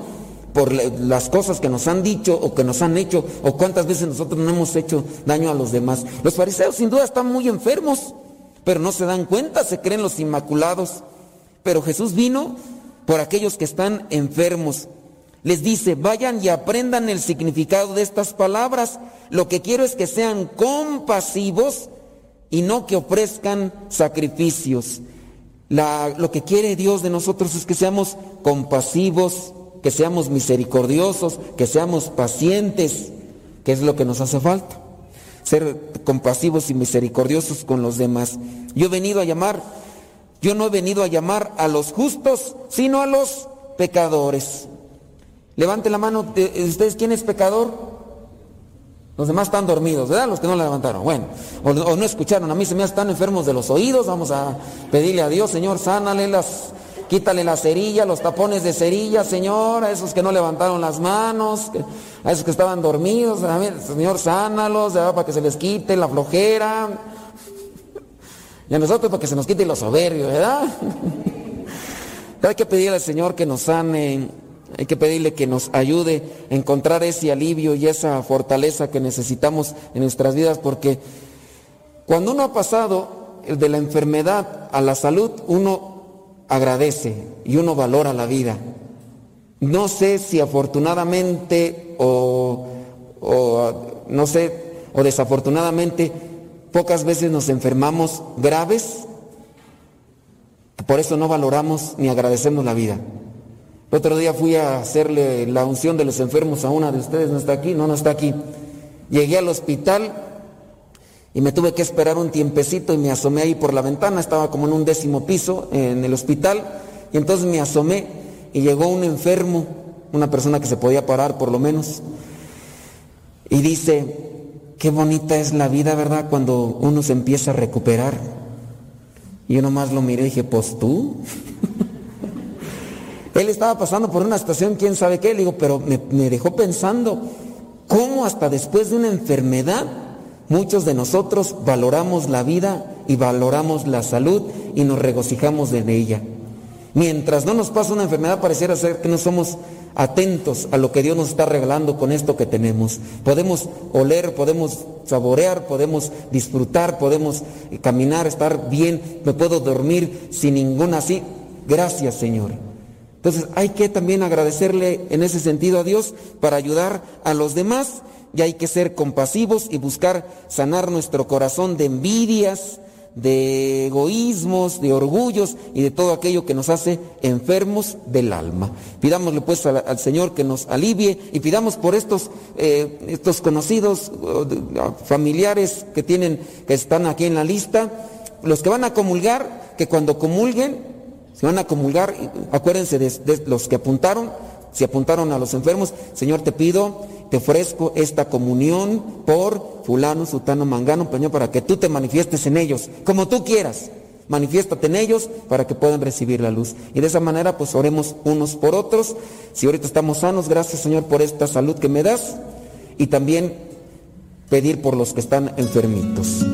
F: por las cosas que nos han dicho o que nos han hecho o cuántas veces nosotros no hemos hecho daño a los demás? Los fariseos sin duda están muy enfermos, pero no se dan cuenta, se creen los inmaculados. Pero Jesús vino por aquellos que están enfermos les dice, vayan y aprendan el significado de estas palabras. Lo que quiero es que sean compasivos y no que ofrezcan sacrificios. lo que quiere Dios de nosotros es que seamos compasivos, que seamos misericordiosos, que seamos pacientes, que es lo que nos hace falta. Ser compasivos y misericordiosos con los demás. Yo he venido a llamar, yo no he venido a llamar a los justos, sino a los pecadores. Levante la mano, ¿ustedes quién es pecador? Los demás están dormidos, ¿verdad? Los que no la levantaron. Bueno, o, no escucharon. A mí se me están enfermos de los oídos. Vamos a pedirle a Dios, Señor, sánale las, quítale la cerilla, los tapones de cerilla, Señor, a esos que no levantaron las manos, a esos que estaban dormidos, Señor, sánalos, para que se les quite la flojera. Y a nosotros para que se nos quite los soberbios, ¿verdad? Hay que pedirle al Señor que nos sane hay que pedirle que nos ayude a encontrar ese alivio y esa fortaleza que necesitamos en nuestras vidas, porque cuando uno ha pasado de la enfermedad a la salud, uno agradece y uno valora la vida. No sé si afortunadamente o, no sé, o desafortunadamente, pocas veces nos enfermamos graves, por eso no valoramos ni agradecemos la vida. Otro día fui a hacerle la unción de los enfermos a una de ustedes, no está aquí, no, no está aquí. Llegué al hospital y me tuve que esperar un tiempecito y me asomé ahí por la ventana, estaba como en un décimo piso en el hospital y entonces me asomé y llegó un enfermo, una persona que se podía parar por lo menos, y dice, qué bonita es la vida, ¿verdad? Cuando uno se empieza a recuperar. Y yo nomás lo miré y dije, pues tú. Él estaba pasando por una situación, quién sabe qué, le digo, pero me, dejó pensando, ¿cómo hasta después de una enfermedad muchos de nosotros valoramos la vida y valoramos la salud y nos regocijamos en ella? Mientras no nos pasa una enfermedad, pareciera ser que no somos atentos a lo que Dios nos está regalando con esto que tenemos. Podemos oler, podemos saborear, podemos disfrutar, podemos caminar, estar bien, me puedo dormir sin ninguna así. Gracias, Señor. Entonces hay que también agradecerle en ese sentido a Dios para ayudar a los demás y hay que ser compasivos y buscar sanar nuestro corazón de envidias, de egoísmos, de orgullos y de todo aquello que nos hace enfermos del alma. Pidámosle pues al, Señor que nos alivie y pidamos por estos, eh, estos conocidos, familiares que tienen, que están aquí en la lista, los que van a comulgar, que cuando comulguen se van a comulgar, acuérdense de, los que apuntaron, si apuntaron a los enfermos, Señor, te pido, te ofrezco esta comunión por fulano, sutano, mangano, peño, para que tú te manifiestes en ellos, como tú quieras. Manifiéstate en ellos para que puedan recibir la luz. Y de esa manera, pues oremos unos por otros. Si ahorita estamos sanos, gracias Señor por esta salud que me das. Y también pedir por los que están enfermitos.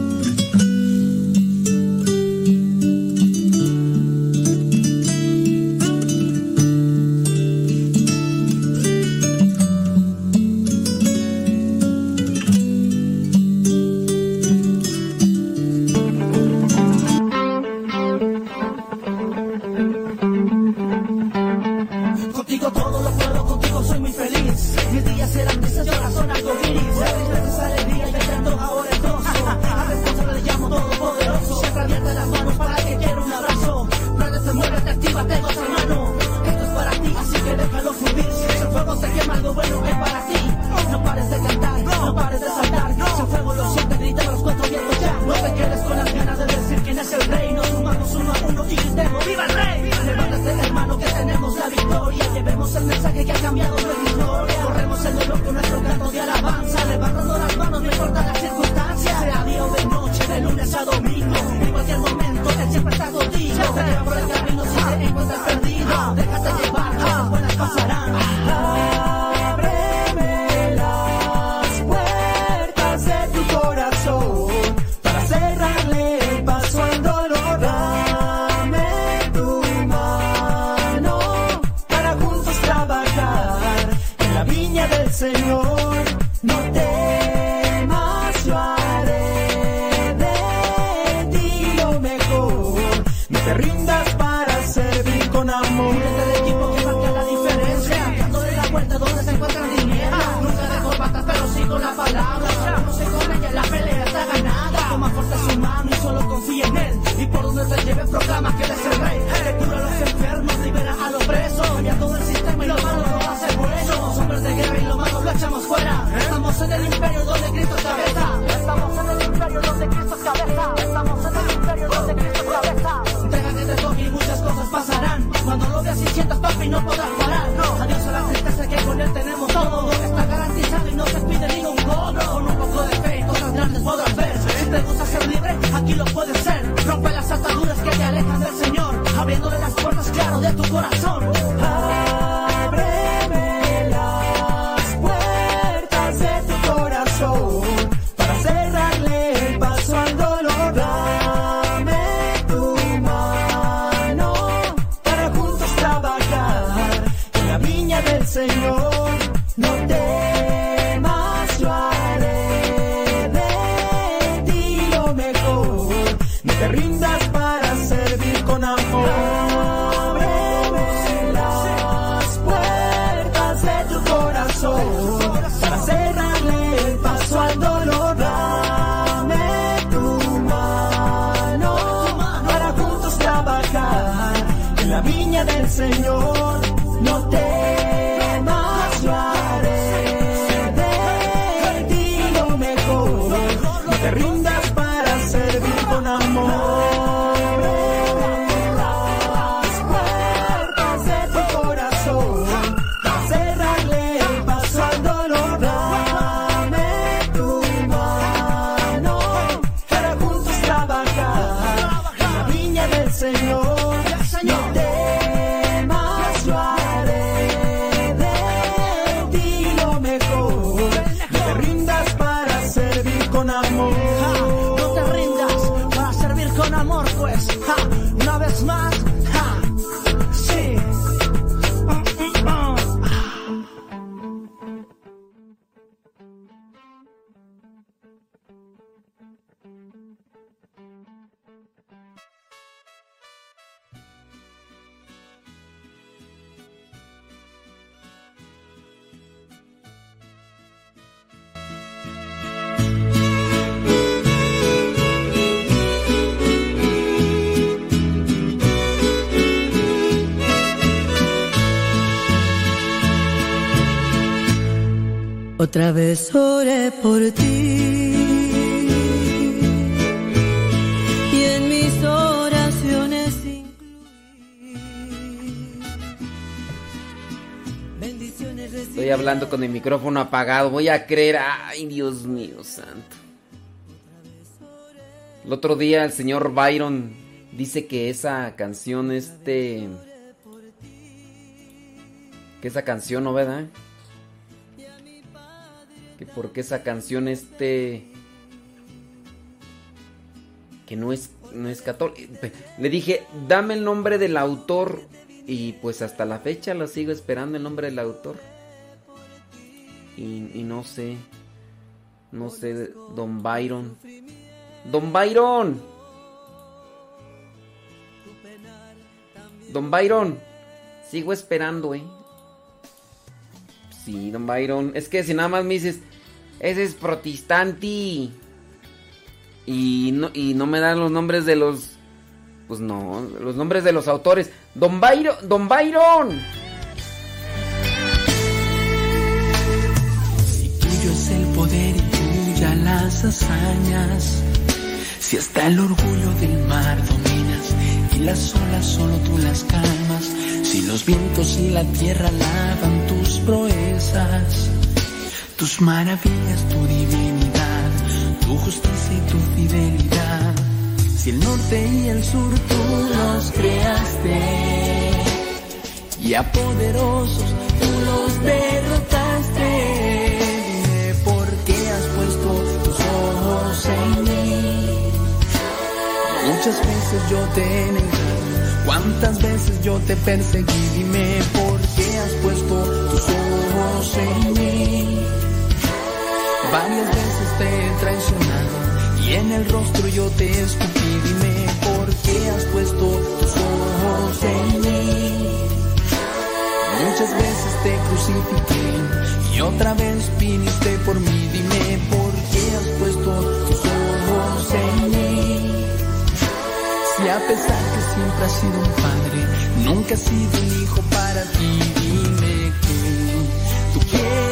K: Con amor.
L: Este equipo que marca la diferencia, dándole la vuelta donde se encuentra el dinero. Nunca dejo patas, pero sigo la palabra. No se corre ya la pelea está ganada. Toma fuerte su mano y solo confía en él. Y por donde te lleve proclama que él es el rey. Que cura a los enfermos, libera a los presos.
K: Otra por ti y en mis oraciones bendiciones
F: Estoy hablando con el micrófono apagado. Voy a creer. Ay, Dios mío, santo. El otro día el señor Byron dice que esa canción, este. Que esa canción, ¿no, verdad? Que porque esa canción, este. Que no es, no es católica. Le dije, dame el nombre del autor. Y pues hasta la fecha lo sigo esperando el nombre del autor. Y, y no sé. No sé, Don Byron. Don Byron. Don Byron. Sigo esperando, eh. Sí, Don Byron. Es que si nada más me dices, ese es protestante. Y no, me dan los nombres de los. Pues no, los nombres de los autores. Don Byron. Don Byron.
M: Tuyo es el poder y tuya las hazañas. Si hasta el orgullo del mar dominas y las olas solo tú las calmas. Si los vientos y la tierra lavan tus proezas, tus maravillas, tu divinidad, tu justicia y tu fidelidad. Si el norte y el sur tú los creaste y a poderosos tú los derrotaste. Dime por qué has puesto tus ojos en mí. Muchas veces yo te negué, cuántas veces yo te perseguí. Dime por qué has puesto tus ojos en mí. Varias veces te he traicionado y en el rostro yo te escupí. Dime por qué has puesto tus ojos en mí. Muchas veces te crucifiqué y otra vez viniste por mí. Dime por qué has puesto tus ojos en mí. Si a pesar que siempre has sido un padre, nunca has sido un hijo para ti, dime que tú quieres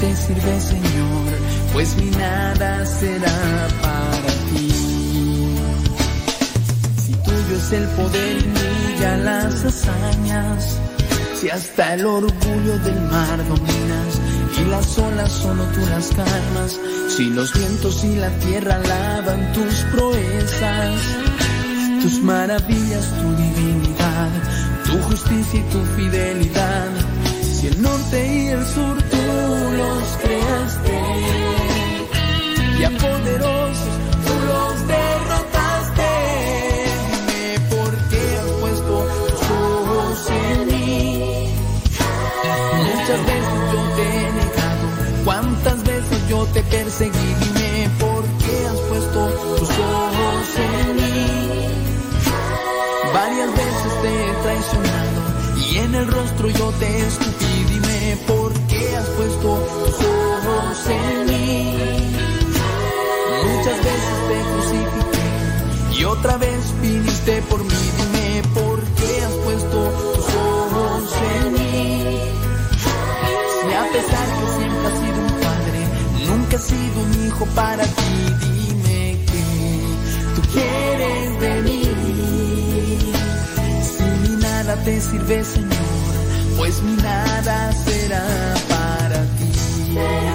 M: te sirve, Señor, pues mi nada será para ti. Si tuyo es el poder y brilla las hazañas, si hasta el orgullo del mar dominas y las olas solo tú las calmas, si los vientos y la tierra alaban tus proezas, tus maravillas, tu divinidad, tu justicia y tu fidelidad, si el norte y el sur los creaste y a poderosos tú los derrotaste. Dime por qué has puesto tus ojos en mí. Muchas veces yo te he negado, cuántas veces yo te perseguí. Dime por qué has puesto tus ojos en mí. Varias veces te he traicionado y en el rostro yo te escupí. Has puesto tus ojos en mí. Muchas veces te crucifiqué y otra vez viniste por mí. Dime por qué has puesto tus ojos en mí. Si a pesar que siempre has sido un padre, nunca has sido un hijo para ti, dime que tú quieres de mí. Si mi nada te sirve, Señor, pues mi nada será ti.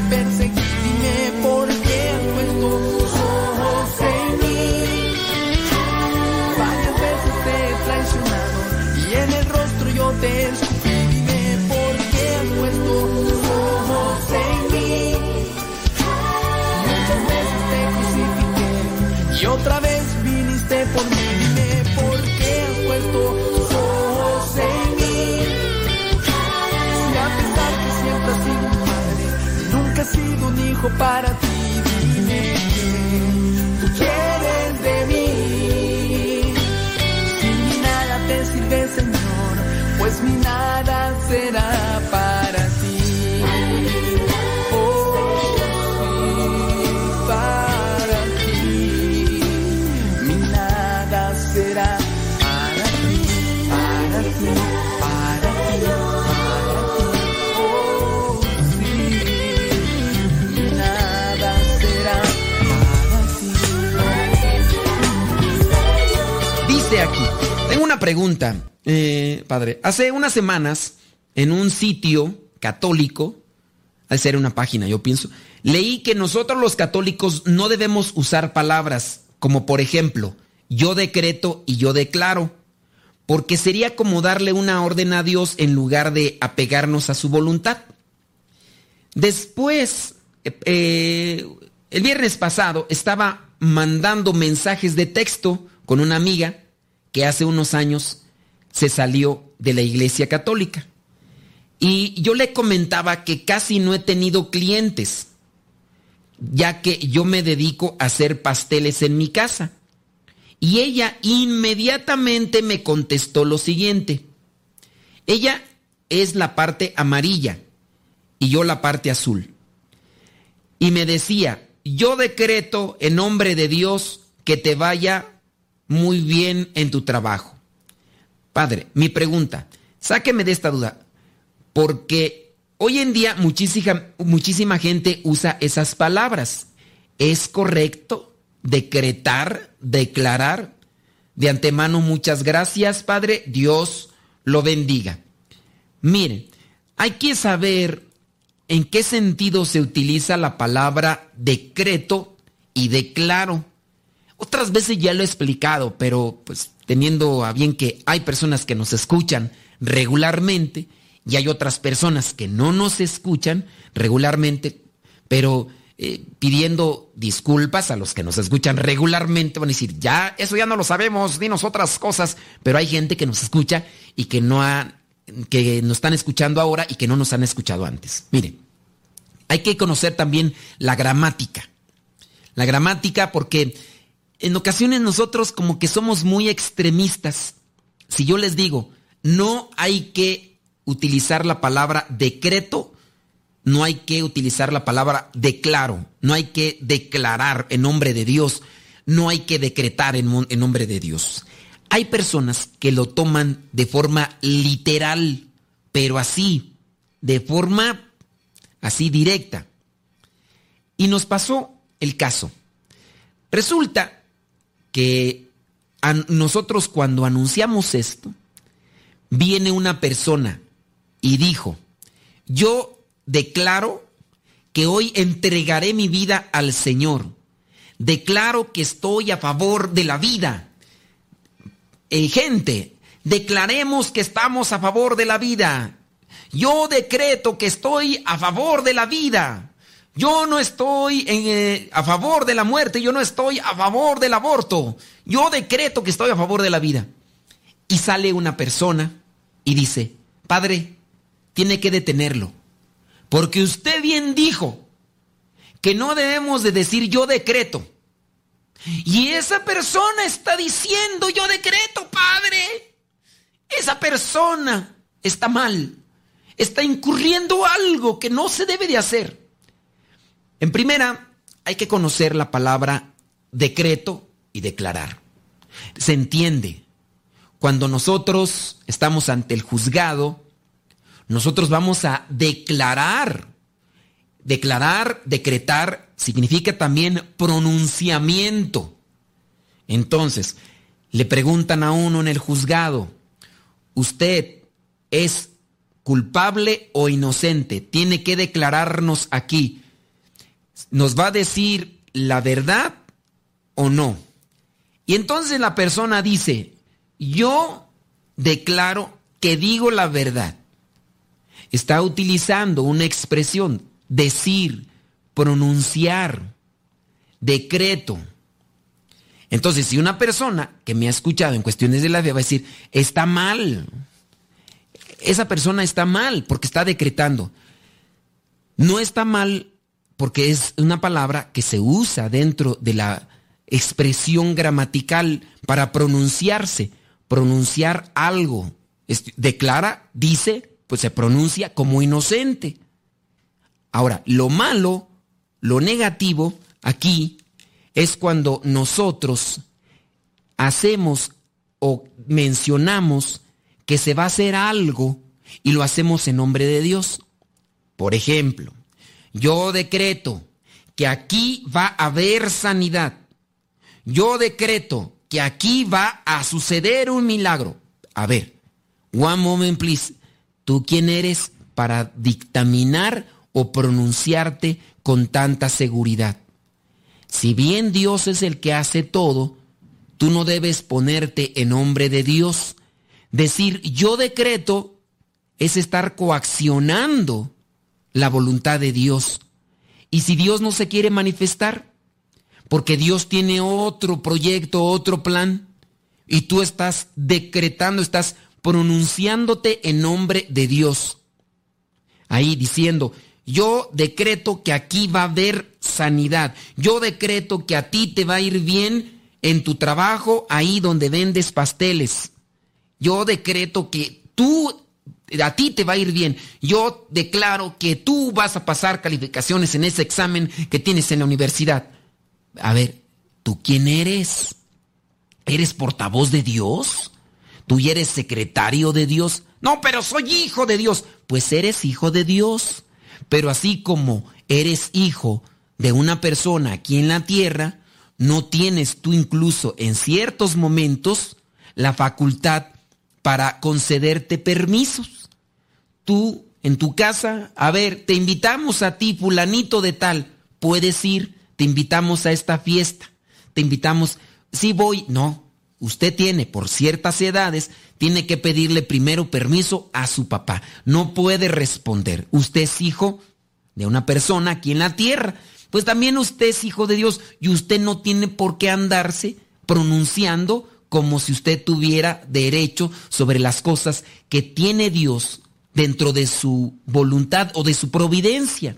M: Perseguí. Dime por qué has puesto tus ojos en mí. Varias veces te he traicionado y en el rostro yo te escupí. Para ti. Dime que tú quieres de mí. Si mi nada te sirve, Señor, pues mi nada será
F: pregunta, eh, padre. Hace unas semanas, en un sitio católico, al ser una página, yo pienso, leí que nosotros los católicos no debemos usar palabras como, por ejemplo, yo decreto y yo declaro, porque sería como darle una orden a Dios en lugar de apegarnos a su voluntad. Después, eh, eh, el viernes pasado, estaba mandando mensajes de texto con una amiga que hace unos años se salió de la iglesia católica. Y yo le comentaba que casi no he tenido clientes, ya que yo me dedico a hacer pasteles en mi casa. Y ella inmediatamente me contestó lo siguiente. Ella es la parte amarilla y yo la parte azul. Y me decía, yo decreto en nombre de Dios que te vaya muy bien en tu trabajo. Padre, mi pregunta, sáqueme de esta duda, porque hoy en día muchísima, muchísima gente usa esas palabras. ¿Es correcto decretar, declarar? De antemano, muchas gracias, Padre. Dios lo bendiga. Miren, hay que saber en qué sentido se utiliza la palabra decreto y declaro. Otras veces ya lo he explicado, pero pues teniendo a bien que hay personas que nos escuchan regularmente y hay otras personas que no nos escuchan regularmente, pero eh, pidiendo disculpas a los que nos escuchan regularmente, van a decir, ya, eso ya no lo sabemos, dinos otras cosas, pero hay gente que nos escucha y que no ha, que nos están escuchando ahora y que no nos han escuchado antes. Miren, hay que conocer también la gramática. La gramática porque en ocasiones nosotros como que somos muy extremistas. Si yo les digo, no hay que utilizar la palabra decreto, no hay que utilizar la palabra declaro, no hay que declarar en nombre de Dios, no hay que decretar en, en nombre de Dios. Hay personas que lo toman de forma literal, pero así, de forma así directa. Y nos pasó el caso. Resulta que a nosotros cuando anunciamos esto, viene una persona y dijo, yo declaro que hoy entregaré mi vida al Señor. Declaro que estoy a favor de la vida. Eh, gente, declaremos que estamos a favor de la vida. Yo decreto que estoy a favor de la vida. Yo no estoy eh, a favor de la muerte, yo no estoy a favor del aborto. Yo decreto que estoy a favor de la vida. Y sale una persona y dice, Padre, tiene que detenerlo. Porque usted bien dijo que no debemos de decir yo decreto. Y esa persona está diciendo yo decreto, Padre. Esa persona está mal. Está incurriendo algo que no se debe de hacer. En primera, hay que conocer la palabra decreto y declarar. Se entiende. Cuando nosotros estamos ante el juzgado, nosotros vamos a declarar. Declarar, decretar, significa también pronunciamiento. Entonces, le preguntan a uno en el juzgado, ¿usted es culpable o inocente? Tiene que declararnos aquí. ¿Nos va a decir la verdad o no? Y entonces la persona dice, yo declaro que digo la verdad. Está utilizando una expresión, decir, pronunciar, decreto. Entonces, si una persona que me ha escuchado en cuestiones de la fe va a decir, está mal, esa persona está mal porque está decretando. No está mal porque es una palabra que se usa dentro de la expresión gramatical para pronunciarse, pronunciar algo. Declara, dice, pues se pronuncia como inocente. Ahora, lo malo, lo negativo aquí es cuando nosotros hacemos o mencionamos que se va a hacer algo y lo hacemos en nombre de Dios. Por ejemplo, yo decreto que aquí va a haber sanidad. Yo decreto que aquí va a suceder un milagro. A ver, one moment please. ¿Tú quién eres para dictaminar o pronunciarte con tanta seguridad? Si bien Dios es el que hace todo, tú no debes ponerte en nombre de Dios. Decir yo decreto es estar coaccionando la voluntad de Dios. Y si Dios no se quiere manifestar, porque Dios tiene otro proyecto, otro plan, y tú estás decretando, estás pronunciándote en nombre de Dios. Ahí diciendo, yo decreto que aquí va a haber sanidad. Yo decreto que a ti te va a ir bien en tu trabajo, ahí donde vendes pasteles. Yo decreto que tú a ti te va a ir bien. Yo declaro que tú vas a pasar calificaciones en ese examen que tienes en la universidad. A ver, ¿tú quién eres? ¿Eres portavoz de Dios? ¿Tú eres secretario de Dios? No, pero soy hijo de Dios. Pues eres hijo de Dios. Pero así como eres hijo de una persona aquí en la tierra, no tienes tú incluso en ciertos momentos la facultad para concederte permisos. Tú en tu casa, a ver, te invitamos a ti, fulanito de tal, puedes ir, te invitamos a esta fiesta, te invitamos, si voy, no, usted tiene por ciertas edades, tiene que pedirle primero permiso a su papá, no puede responder, usted es hijo de una persona aquí en la tierra, pues también usted es hijo de Dios y usted no tiene por qué andarse pronunciando como si usted tuviera derecho sobre las cosas que tiene Dios dentro de su voluntad o de su providencia.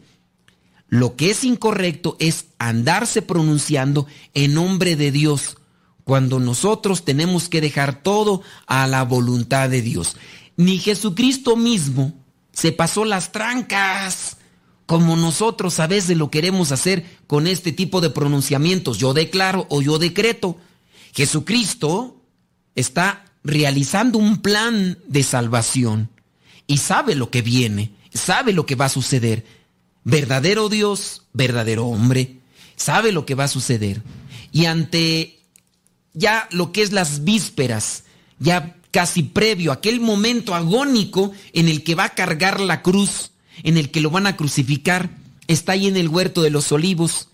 F: Lo que es incorrecto es andarse pronunciando en nombre de Dios, cuando nosotros tenemos que dejar todo a la voluntad de Dios. Ni Jesucristo mismo se pasó las trancas, como nosotros a veces lo queremos hacer con este tipo de pronunciamientos, yo declaro o yo decreto. Jesucristo está realizando un plan de salvación y sabe lo que viene, sabe lo que va a suceder. Verdadero Dios, verdadero hombre, sabe lo que va a suceder. Y ante ya lo que es las vísperas, ya casi previo, aquel momento agónico en el que va a cargar la cruz, en el que lo van a crucificar, está ahí en el huerto de los olivos.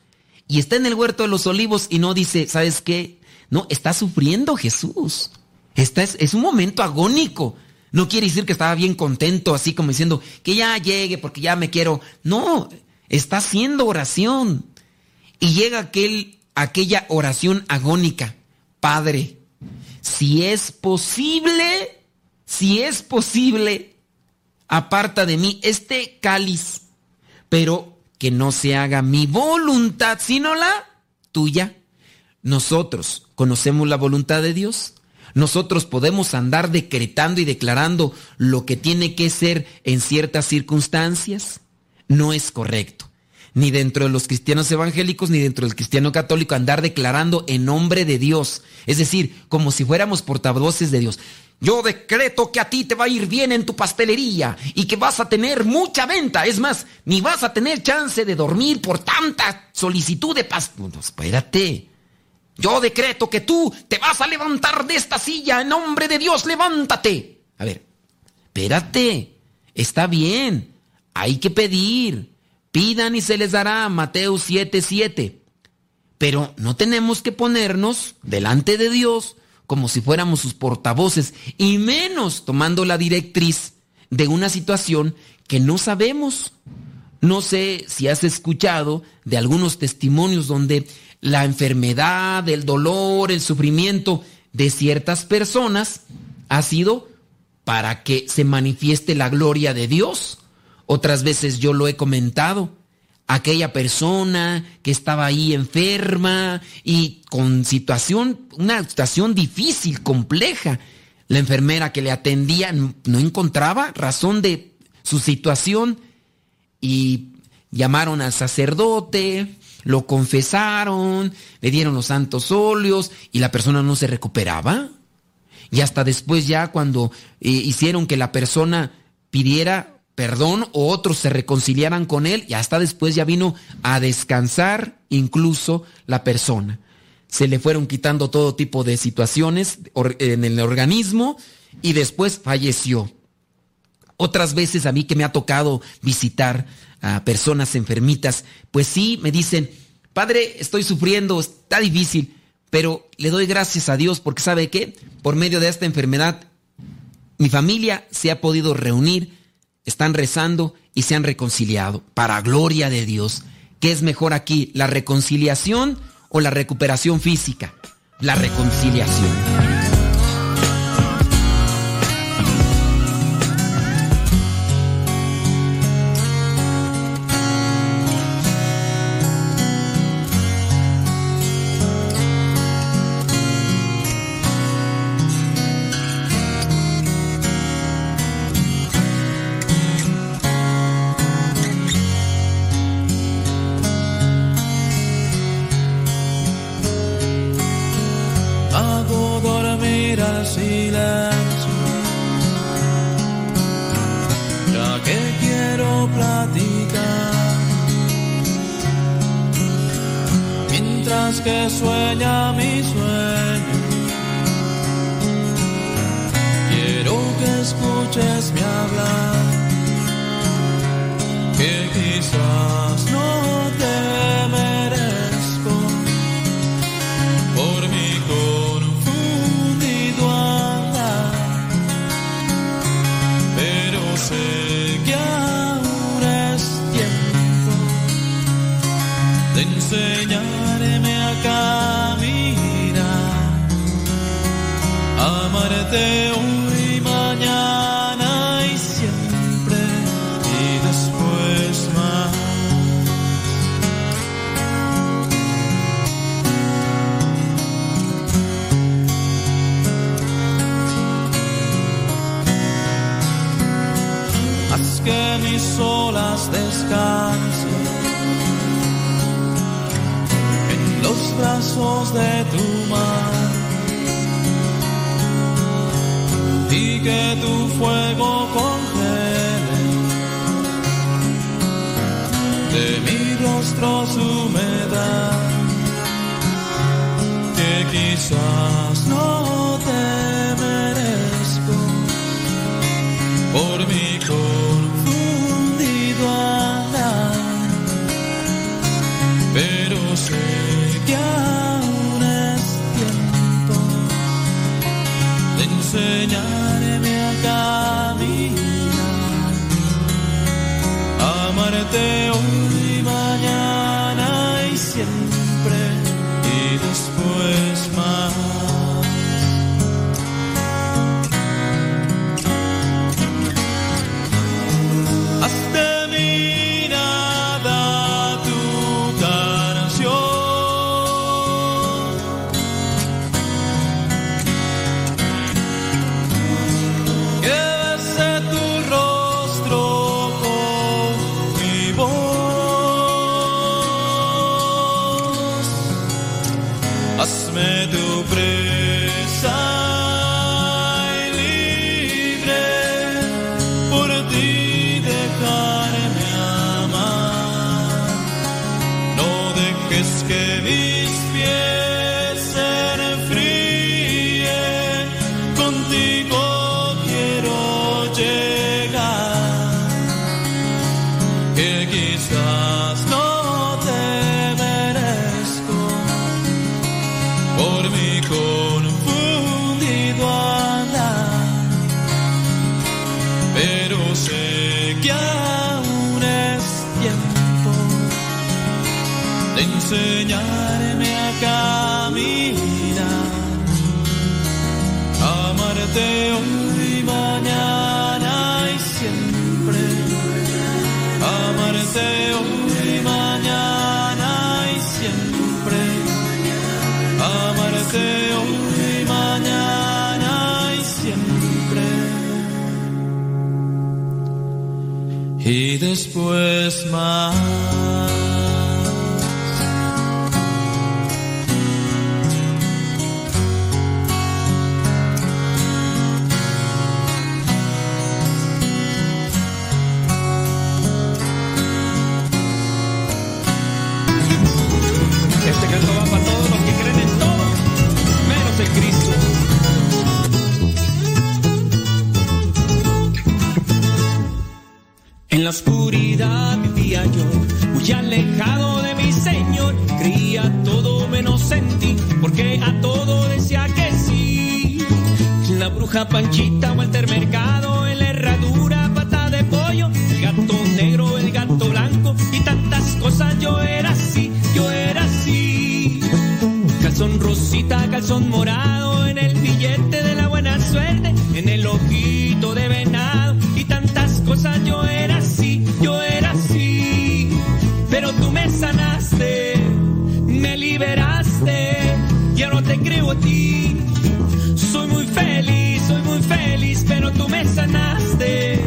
F: Y está en el huerto de los olivos y no dice, ¿sabes qué? No, está sufriendo Jesús. Esta es, es un momento agónico. No quiere decir que estaba bien contento, así como diciendo que ya llegue porque ya me quiero. No, está haciendo oración. Y llega aquel, aquella oración agónica. Padre, si es posible, si es posible, aparta de mí este cáliz, pero que no se haga mi voluntad, sino la tuya. Nosotros conocemos la voluntad de Dios. Nosotros podemos andar decretando y declarando lo que tiene que ser en ciertas circunstancias. No es correcto. Ni dentro de los cristianos evangélicos, ni dentro del cristiano católico, andar declarando en nombre de Dios. Es decir, como si fuéramos portavoces de Dios. Yo decreto que a ti te va a ir bien en tu pastelería y que vas a tener mucha venta. Es más, ni vas a tener chance de dormir por tanta solicitud de. No, espérate. Yo decreto que tú te vas a levantar de esta silla en nombre de Dios. Levántate. A ver, espérate. Está bien. Hay que pedir. Pidan y se les dará. Mateo 7, 7. Pero no tenemos que ponernos delante de Dios como si fuéramos sus portavoces y menos tomando la directriz de una situación que no sabemos. No sé si has escuchado de algunos testimonios donde la enfermedad, el dolor, el sufrimiento de ciertas personas ha sido para que se manifieste la gloria de Dios. Otras veces yo lo he comentado aquella persona que estaba ahí enferma y con situación, una situación difícil, compleja. La enfermera que le atendía no encontraba razón de su situación y llamaron al sacerdote, lo confesaron, le dieron los santos óleos y la persona no se recuperaba. Y hasta después ya cuando eh, hicieron que la persona pidiera perdón o otros se reconciliaran con él y hasta después ya vino a descansar incluso la persona. Se le fueron quitando todo tipo de situaciones en el organismo y después falleció. Otras veces a mí que me ha tocado visitar a personas enfermitas, pues sí, me dicen, padre, estoy sufriendo, está difícil, pero le doy gracias a Dios porque sabe que por medio de esta enfermedad mi familia se ha podido reunir, están rezando y se han reconciliado. Para gloria de Dios. ¿Qué es mejor aquí, la reconciliación o la recuperación física? La reconciliación.
N: Que
H: mis
E: oscuridad vivía yo, muy alejado de mi Señor. Creía todo menos en ti, porque a todo decía que sí. La bruja Panchita, Walter Mercado, en la herradura, pata de pollo, el gato negro, el gato blanco y tantas cosas. Yo era así, yo era así. Calzón rosita, calzón morado, en el billete de la buena suerte, en el ojito de venado y tantas cosas. Yo era Soy muy feliz, soy muy feliz, pero tú me sanaste,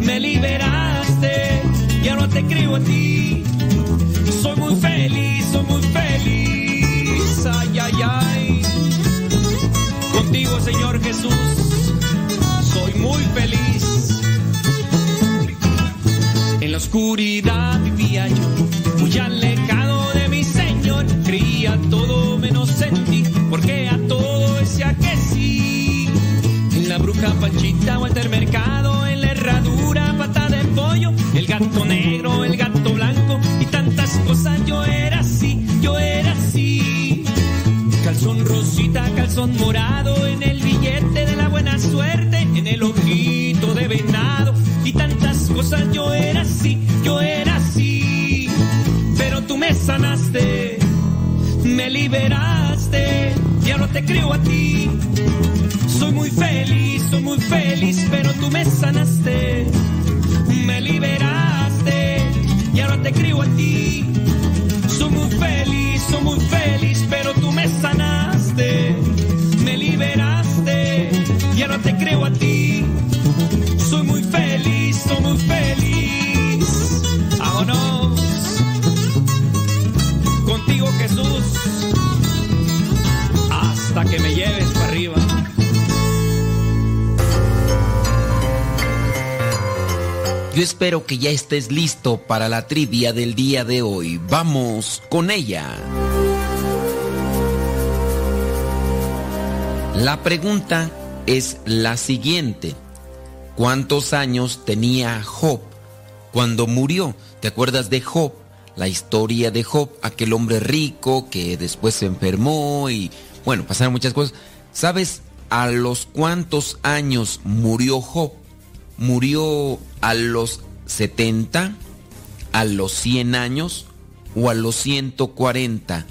E: me liberaste, ya no te creo a ti. Soy muy feliz, soy muy feliz, ay, ay, ay. Contigo, Señor Jesús, soy muy feliz. En la oscuridad vivía yo, muy alejado oveja panchita o mercado, en la herradura, pata de pollo, el gato negro, el gato blanco y tantas cosas. Yo era así, yo era así. Calzón rosita, calzón morado, en el billete de la buena suerte, en el ojito de venado y tantas cosas. Yo era así, yo era así. Pero tú me sanaste, me liberaste y ahora te creo a ti. Soy muy feliz, soy muy feliz, pero tú me
F: sanaste, espero que ya estés listo para la trivia del día de hoy. Vamos con ella. La pregunta es la siguiente. ¿Cuántos años tenía Job cuando murió? ¿Te acuerdas de Job? La historia de Job, aquel hombre rico que después se enfermó y bueno, pasaron muchas cosas. ¿Sabes a los cuántos años murió Job? ¿Murió a los 70, a los 100 años o a los 140?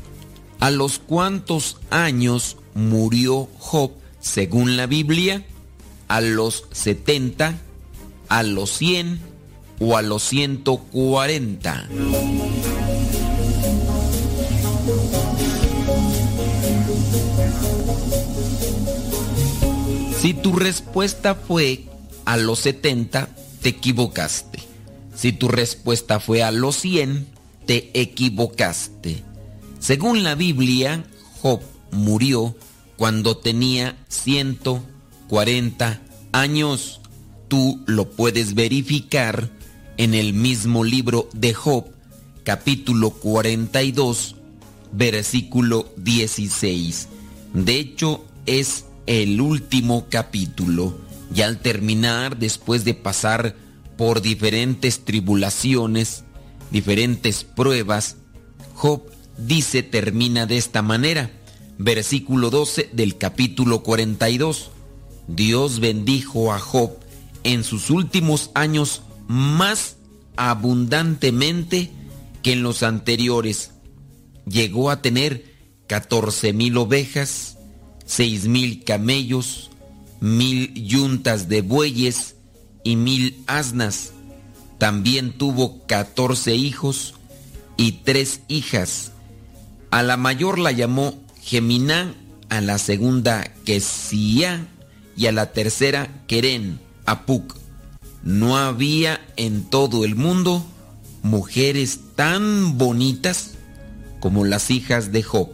F: ¿A los cuántos años murió Job según la Biblia? ¿A los 70, a los 100 o a los 140? Si tu respuesta fue a los 70, te equivocaste. Si tu respuesta fue a los 100, te equivocaste. Según la Biblia, Job murió cuando tenía 140 años. Tú lo puedes verificar en el mismo libro de Job, capítulo 42, versículo 16. De hecho, es el último capítulo. Y al terminar, después de pasar por diferentes tribulaciones, diferentes pruebas, Job dice, termina de esta manera. Versículo 12 del capítulo 42. Dios bendijo a Job en sus últimos años más abundantemente que en los anteriores. Llegó a tener 14 mil ovejas, seis mil camellos, mil yuntas de bueyes y mil asnas. También tuvo 14 hijos y tres hijas. A la mayor la llamó Geminá, a la segunda Kesía y a la tercera Queren, Apuc. No había en todo el mundo mujeres tan bonitas como las hijas de Job.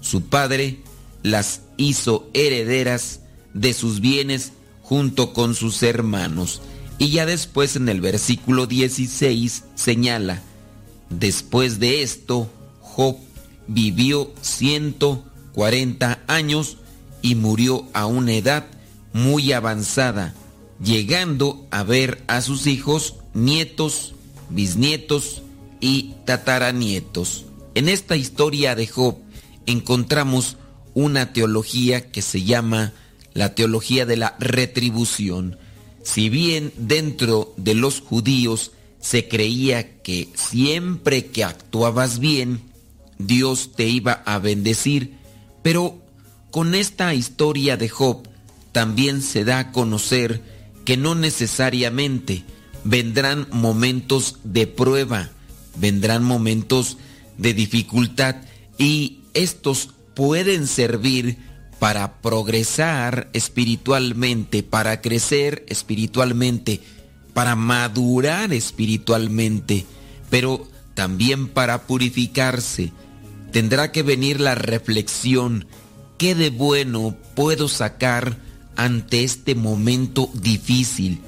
F: Su padre las hizo herederas de sus bienes junto con sus hermanos. Y ya después en el versículo 16 señala, después de esto, Job vivió 140 años y murió a una edad muy avanzada, llegando a ver a sus hijos, nietos, bisnietos y tataranietos. En esta historia de Job encontramos una teología que se llama la teología de la retribución. Si bien dentro de los judíos se creía que siempre que actuabas bien, Dios te iba a bendecir, pero con esta historia de Job también se da a conocer que no necesariamente vendrán momentos de prueba, vendrán momentos de dificultad y estos pueden servir para progresar espiritualmente, para crecer espiritualmente, para madurar espiritualmente, pero también para purificarse. Tendrá que venir la reflexión, ¿qué de bueno puedo sacar ante este momento difícil?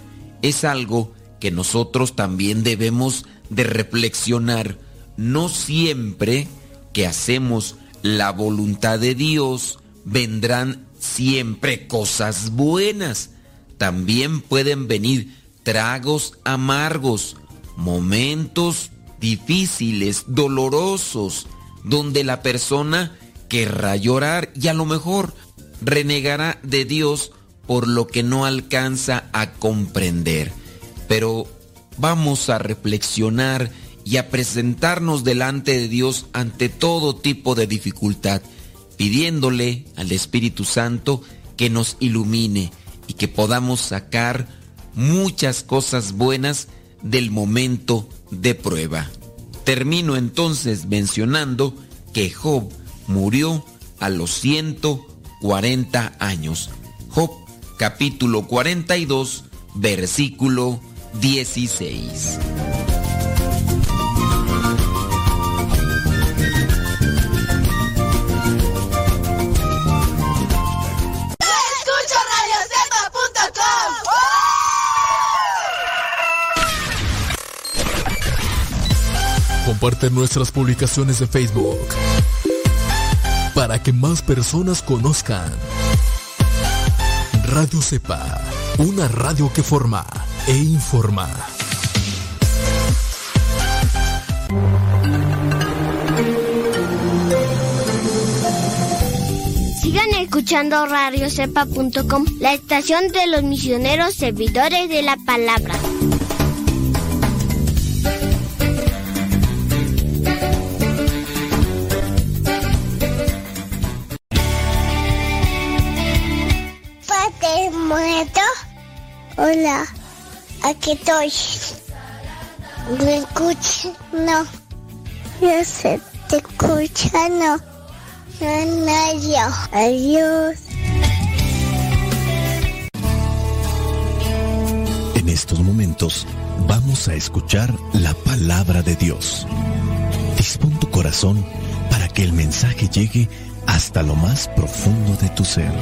F: Es algo que nosotros también debemos de reflexionar. No siempre que hacemos la voluntad de Dios, vendrán siempre cosas buenas. También pueden venir tragos amargos, momentos difíciles, dolorosos, donde la persona querrá llorar y a lo mejor renegará de Dios por lo que no alcanza a comprender. Pero vamos a reflexionar y a presentarnos delante de Dios ante todo tipo de dificultad, pidiéndole al Espíritu Santo que nos ilumine y que podamos sacar muchas cosas buenas del momento de prueba. Termino entonces mencionando que Job murió a los 140 años. Job capítulo 42 versículo 16.
B: Comparte nuestras publicaciones de Facebook para que más personas conozcan. Radio Cepa, una radio que forma e informa.
O: Sigan escuchando radiocepa.com, la estación de los misioneros servidores de la palabra.
P: Hola, aquí estoy. ¿Me escuchas? No. Yo sé, te escucha, no. No, yo. Adiós.
Q: En estos momentos vamos a escuchar la palabra de Dios. Dispón tu corazón para que el mensaje llegue hasta lo más profundo de tu ser.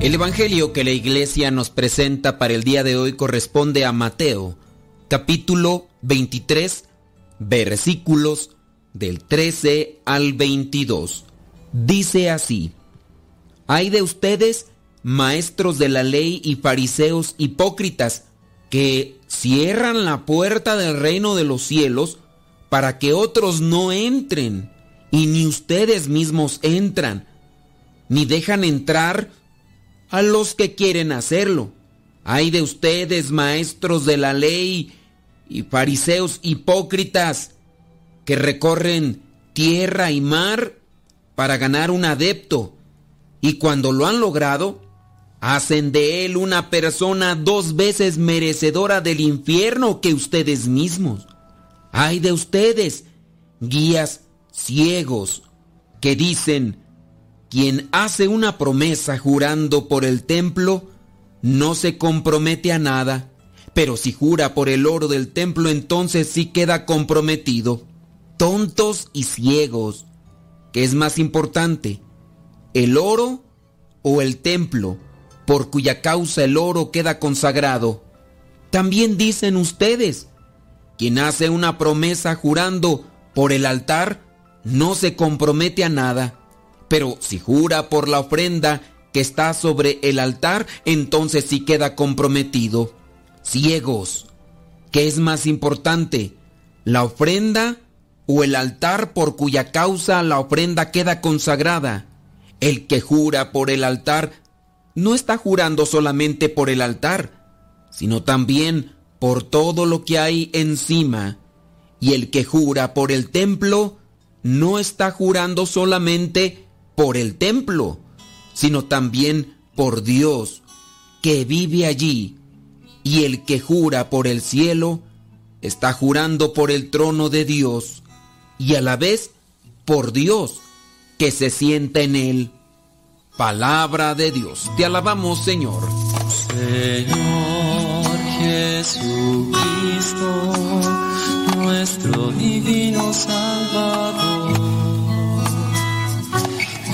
F: El Evangelio que la iglesia nos presenta para el día de hoy corresponde a Mateo, capítulo 23, versículos del 13 al 22. Dice así, Hay de ustedes, maestros de la ley y fariseos hipócritas, que cierran la puerta del reino de los cielos para que otros no entren, y ni ustedes mismos entran, ni dejan entrar a los que quieren hacerlo. Hay de ustedes, maestros de la ley y fariseos hipócritas, que recorren tierra y mar para ganar un adepto, y cuando lo han logrado, hacen de él una persona dos veces merecedora del infierno que ustedes mismos. Hay de ustedes, guías ciegos, que dicen, quien hace una promesa jurando por el templo, no se compromete a nada, pero si jura por el oro del templo, entonces sí queda comprometido. Tontos y ciegos, ¿qué es más importante? ¿El oro o el templo, por cuya causa el oro queda consagrado? También dicen ustedes, quien hace una promesa jurando por el altar, no se compromete a nada pero si jura por la ofrenda que está sobre el altar, entonces sí queda comprometido. Ciegos, ¿qué es más importante? ¿La ofrenda o el altar por cuya causa la ofrenda queda consagrada? El que jura por el altar no está jurando solamente por el altar, sino también por todo lo que hay encima. Y el que jura por el templo no está jurando solamente por el templo, sino también por Dios, que vive allí. Y el que jura por el cielo, está jurando por el trono de Dios, y a la vez por Dios, que se sienta en él. Palabra de Dios, te alabamos Señor.
H: Señor Jesucristo, nuestro divino Salvador.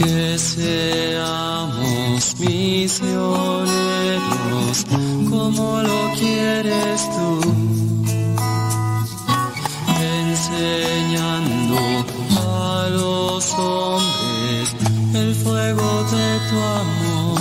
H: Que seamos misioneros como lo quieres tú, enseñando a los hombres el fuego de tu amor.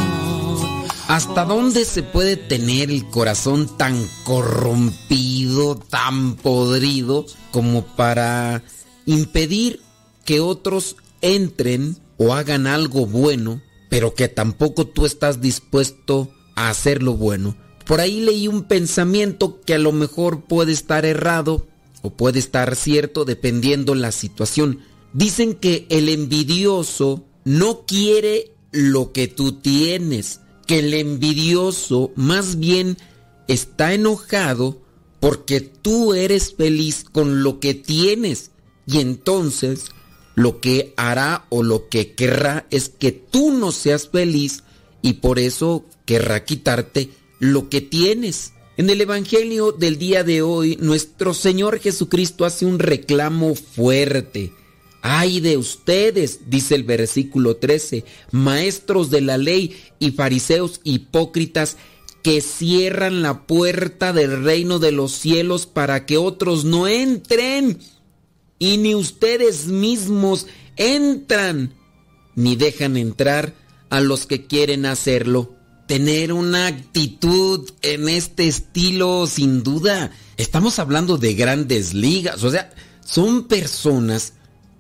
F: ¿Hasta dónde se puede tener el corazón tan corrompido, tan podrido, como para impedir que otros entren o hagan algo bueno, pero que tampoco tú estás dispuesto a hacer lo bueno? Por ahí leí un pensamiento que a lo mejor puede estar errado o puede estar cierto dependiendo la situación. Dicen que el envidioso no quiere lo que tú tienes, que el envidioso más bien está enojado porque tú eres feliz con lo que tienes y entonces lo que hará o lo que querrá es que tú no seas feliz y por eso querrá quitarte lo que tienes. En el Evangelio del día de hoy, nuestro Señor Jesucristo hace un reclamo fuerte. Ay de ustedes, dice el versículo 13, maestros de la ley y fariseos hipócritas que cierran la puerta del reino de los cielos para que otros no entren. Y ni ustedes mismos entran, ni dejan entrar a los que quieren hacerlo. Tener una actitud en este estilo, sin duda, estamos hablando de grandes ligas, o sea, son personas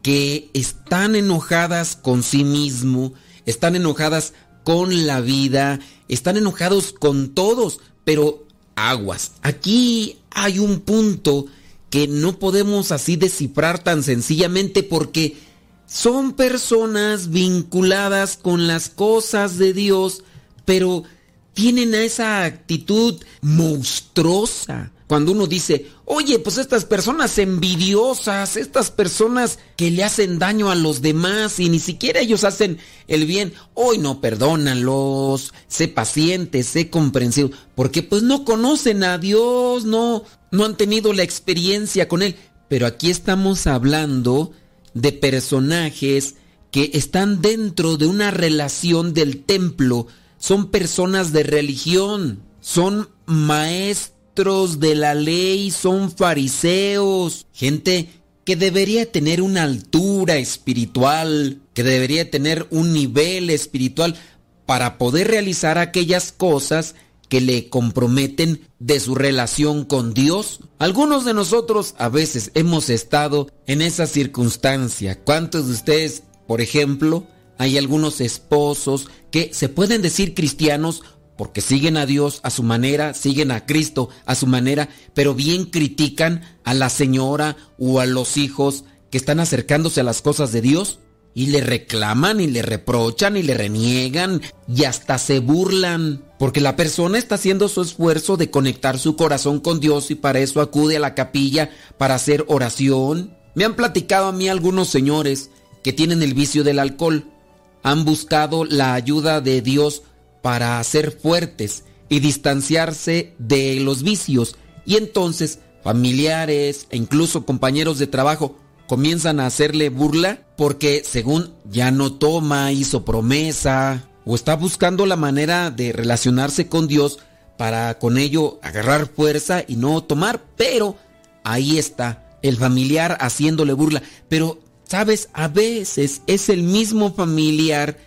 F: que están enojadas con sí mismo, están enojadas con la vida, están enojados con todos, pero aguas. Aquí hay un punto que no podemos así descifrar tan sencillamente porque son personas vinculadas con las cosas de Dios, pero tienen esa actitud monstruosa. Cuando uno dice, oye, pues estas personas envidiosas, estas personas que le hacen daño a los demás y ni siquiera ellos hacen el bien, hoy no, perdónalos, sé paciente, sé comprensivo, porque pues no conocen a Dios, no, no han tenido la experiencia con Él. Pero aquí estamos hablando de personajes que están dentro de una relación del templo, son personas de religión, son maestros de la ley, son fariseos, gente que debería tener una altura espiritual, que debería tener un nivel espiritual para poder realizar aquellas cosas que le comprometen de su relación con Dios. Algunos de nosotros a veces hemos estado en esa circunstancia. ¿Cuántos de ustedes, por ejemplo, hay algunos esposos que se pueden decir cristianos porque siguen a Dios a su manera, siguen a Cristo a su manera, pero bien critican a la señora o a los hijos que están acercándose a las cosas de Dios y le reclaman y le reprochan y le reniegan y hasta se burlan, porque la persona está haciendo su esfuerzo de conectar su corazón con Dios y para eso acude a la capilla para hacer oración. Me han platicado a mí algunos señores que tienen el vicio del alcohol, han buscado la ayuda de Dios para ser fuertes y distanciarse de los vicios. Y entonces familiares e incluso compañeros de trabajo comienzan a hacerle burla porque según ya no toma, hizo promesa o está buscando la manera de relacionarse con Dios para con ello agarrar fuerza y no tomar. Pero ahí está el familiar haciéndole burla. Pero, sabes, a veces es el mismo familiar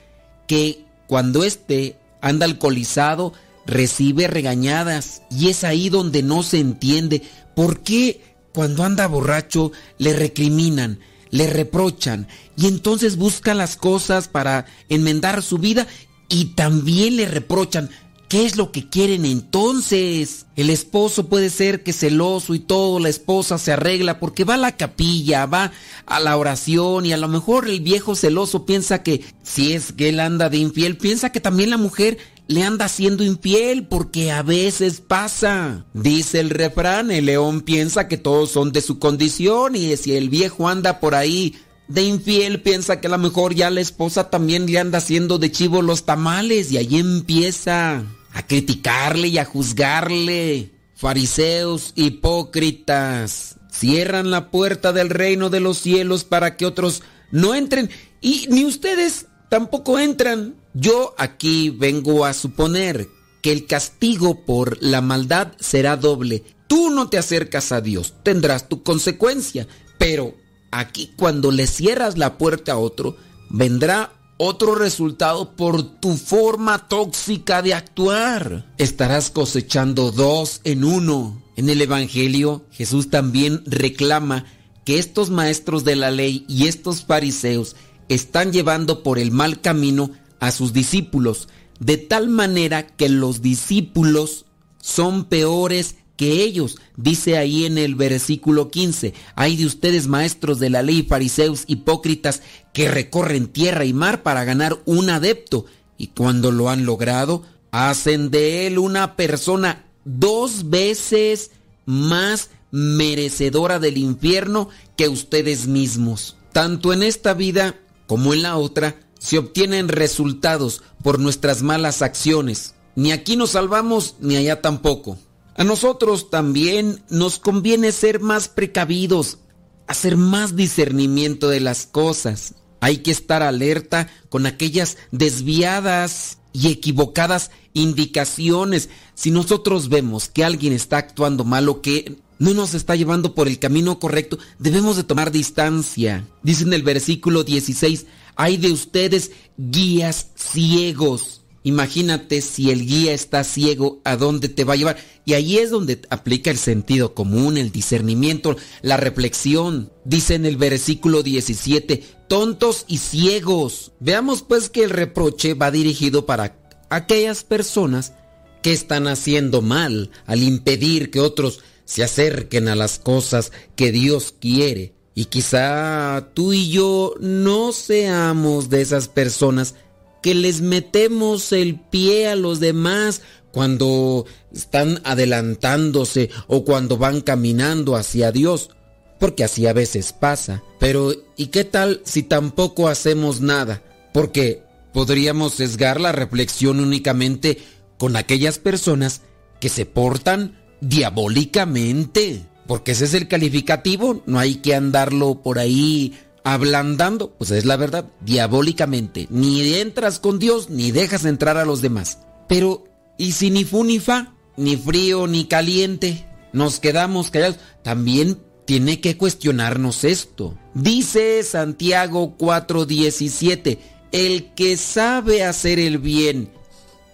F: que cuando éste anda alcoholizado, recibe regañadas y es ahí donde no se entiende por qué cuando anda borracho le recriminan, le reprochan y entonces busca las cosas para enmendar su vida y también le reprochan. ¿Qué es lo que quieren entonces? El esposo puede ser que celoso y todo, la esposa se arregla porque va a la capilla, va a la oración y a lo mejor el viejo celoso piensa que si es que él anda de infiel, piensa que también la mujer le anda siendo infiel porque a veces pasa. Dice el refrán, el león piensa que todos son de su condición y si el viejo anda por ahí de infiel piensa que a lo mejor ya la esposa también le anda haciendo de chivo los tamales y ahí empieza a criticarle y a juzgarle. fariseos hipócritas, cierran la puerta del reino de los cielos para que otros no entren y ni ustedes tampoco entran. Yo aquí vengo a suponer que el castigo por la maldad será doble. Tú no te acercas a Dios, tendrás tu consecuencia, pero aquí cuando le cierras la puerta a otro, vendrá otro resultado por tu forma tóxica de actuar. Estarás cosechando dos en uno. En el Evangelio, Jesús también reclama que estos maestros de la ley y estos fariseos están llevando por el mal camino a sus discípulos, de tal manera que los discípulos son peores que ellos. Dice ahí en el versículo 15, hay de ustedes maestros de la ley, fariseos, hipócritas, que recorren tierra y mar para ganar un adepto, y cuando lo han logrado, hacen de él una persona dos veces más merecedora del infierno que ustedes mismos. Tanto en esta vida como en la otra, se obtienen resultados por nuestras malas acciones. Ni aquí nos salvamos, ni allá tampoco. A nosotros también nos conviene ser más precavidos, hacer más discernimiento de las cosas. Hay que estar alerta con aquellas desviadas y equivocadas indicaciones. Si nosotros vemos que alguien está actuando mal o que no nos está llevando por el camino correcto, debemos de tomar distancia. Dice en el versículo 16, hay de ustedes guías ciegos. Imagínate si el guía está ciego, ¿a dónde te va a llevar? Y ahí es donde aplica el sentido común, el discernimiento, la reflexión. Dice en el versículo 17, tontos y ciegos. Veamos pues que el reproche va dirigido para aquellas personas que están haciendo mal al impedir que otros se acerquen a las cosas que Dios quiere. Y quizá tú y yo no seamos de esas personas que les metemos el pie a los demás cuando están adelantándose o cuando van caminando hacia Dios, porque así a veces pasa. Pero ¿y qué tal si tampoco hacemos nada? Porque podríamos sesgar la reflexión únicamente con aquellas personas que se portan diabólicamente, porque ese es el calificativo, no hay que andarlo por ahí ablandando, pues es la verdad, diabólicamente. Ni entras con Dios ni dejas entrar a los demás. Pero, ¿y si ni fu ni fa, ni frío ni caliente, nos quedamos callados? También tiene que cuestionarnos esto. Dice Santiago 4:17, el que sabe hacer el bien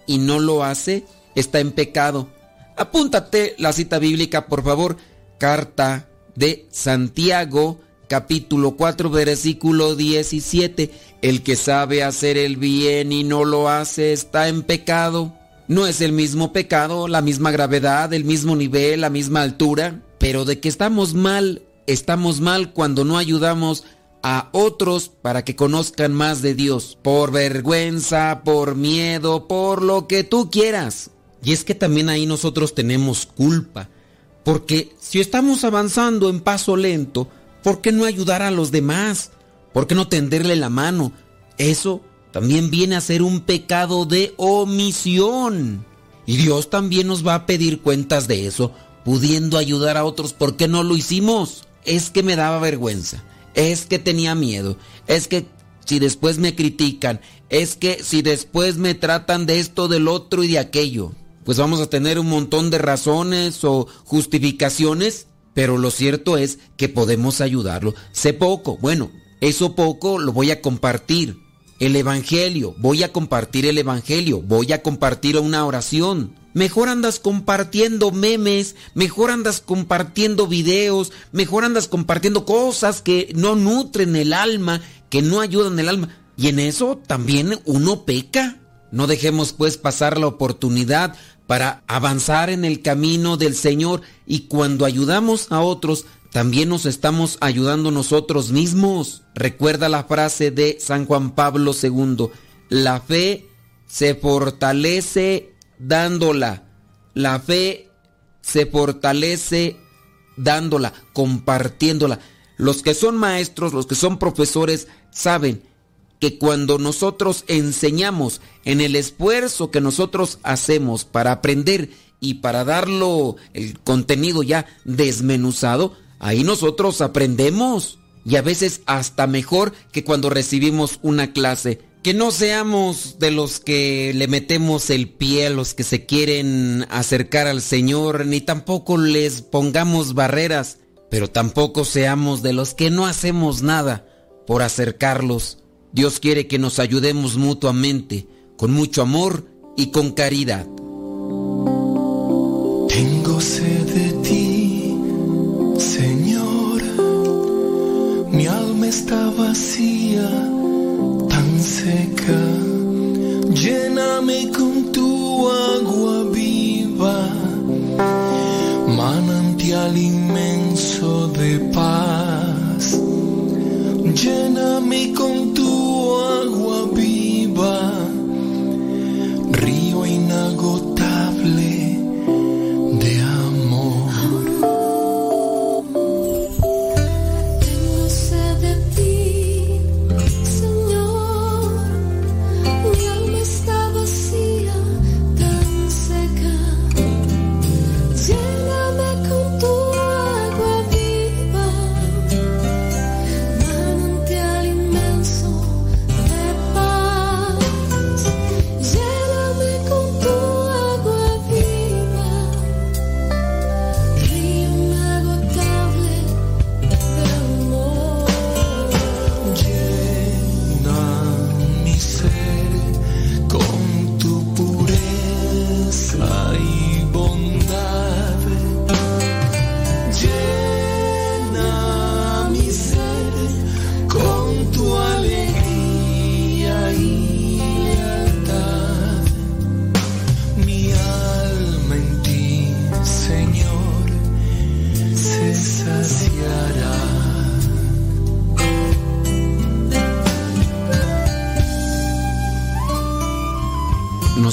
F: y no lo hace, está en pecado. Apúntate la cita bíblica, por favor. Carta de Santiago, capítulo 4, versículo 17. El que sabe hacer el bien y no lo hace está en pecado. No es el mismo pecado, la misma gravedad, el mismo nivel, la misma altura, pero de que estamos mal, estamos mal cuando no ayudamos a otros para que conozcan más de Dios, por vergüenza, por miedo, por lo que tú quieras. Y es que también ahí nosotros tenemos culpa, porque si estamos avanzando en paso lento, ¿por qué no ayudar a los demás? ¿Por qué no tenderle la mano? Eso también viene a ser un pecado de omisión. Y Dios también nos va a pedir cuentas de eso, pudiendo ayudar a otros. ¿Por qué no lo hicimos? Es que me daba vergüenza, es que tenía miedo, es que si después me critican, es que si después me tratan de esto, del otro y de aquello pues vamos a tener un montón de razones o justificaciones, pero lo cierto es que podemos ayudarlo. Sé poco, bueno, eso poco lo voy a compartir. El Evangelio, voy a compartir el Evangelio, voy a compartir una oración. Mejor andas compartiendo memes, mejor andas compartiendo videos, mejor andas compartiendo cosas que no nutren el alma, que no ayudan el alma. Y en eso también uno peca. No dejemos pues pasar la oportunidad para avanzar en el camino del Señor y cuando ayudamos a otros, también nos estamos ayudando nosotros mismos. Recuerda la frase de San Juan Pablo II, la fe se fortalece dándola, la fe se fortalece dándola, compartiéndola. Los que son maestros, los que son profesores, saben que cuando nosotros enseñamos en el esfuerzo que nosotros hacemos para aprender y para darlo el contenido ya desmenuzado, ahí nosotros aprendemos y a veces hasta mejor que cuando recibimos una clase. Que no seamos de los que le metemos el pie a los que se quieren acercar al Señor, ni tampoco les pongamos barreras, pero tampoco seamos de los que no hacemos nada por acercarlos. Dios quiere que nos ayudemos mutuamente, con mucho amor y con caridad.
M: Tengo sed de ti, Señor. Mi alma está vacía, tan seca. Lléname con tu agua viva, manantial inmenso de paz.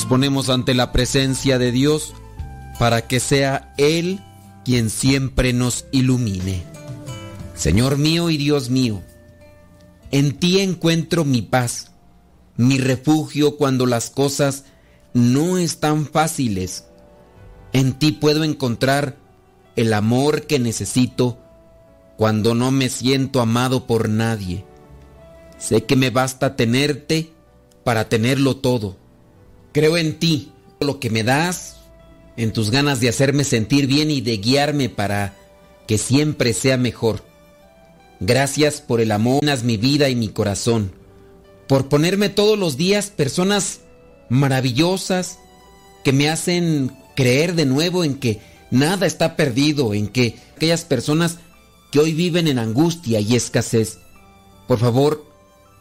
F: Ponemos ante la presencia de Dios para que sea Él quien siempre nos ilumine. Señor mío y Dios mío, en ti encuentro mi paz, mi refugio cuando las cosas no están fáciles. En ti puedo encontrar el amor que necesito cuando no me siento amado por nadie. Sé que me basta tenerte para tenerlo todo. Creo en ti, lo que me das, en tus ganas de hacerme sentir bien y de guiarme para que siempre sea mejor. Gracias por el amor, mi vida y mi corazón, por ponerme todos los días personas maravillosas que me hacen creer de nuevo en que nada está perdido, en que aquellas personas que hoy viven en angustia y escasez, por favor,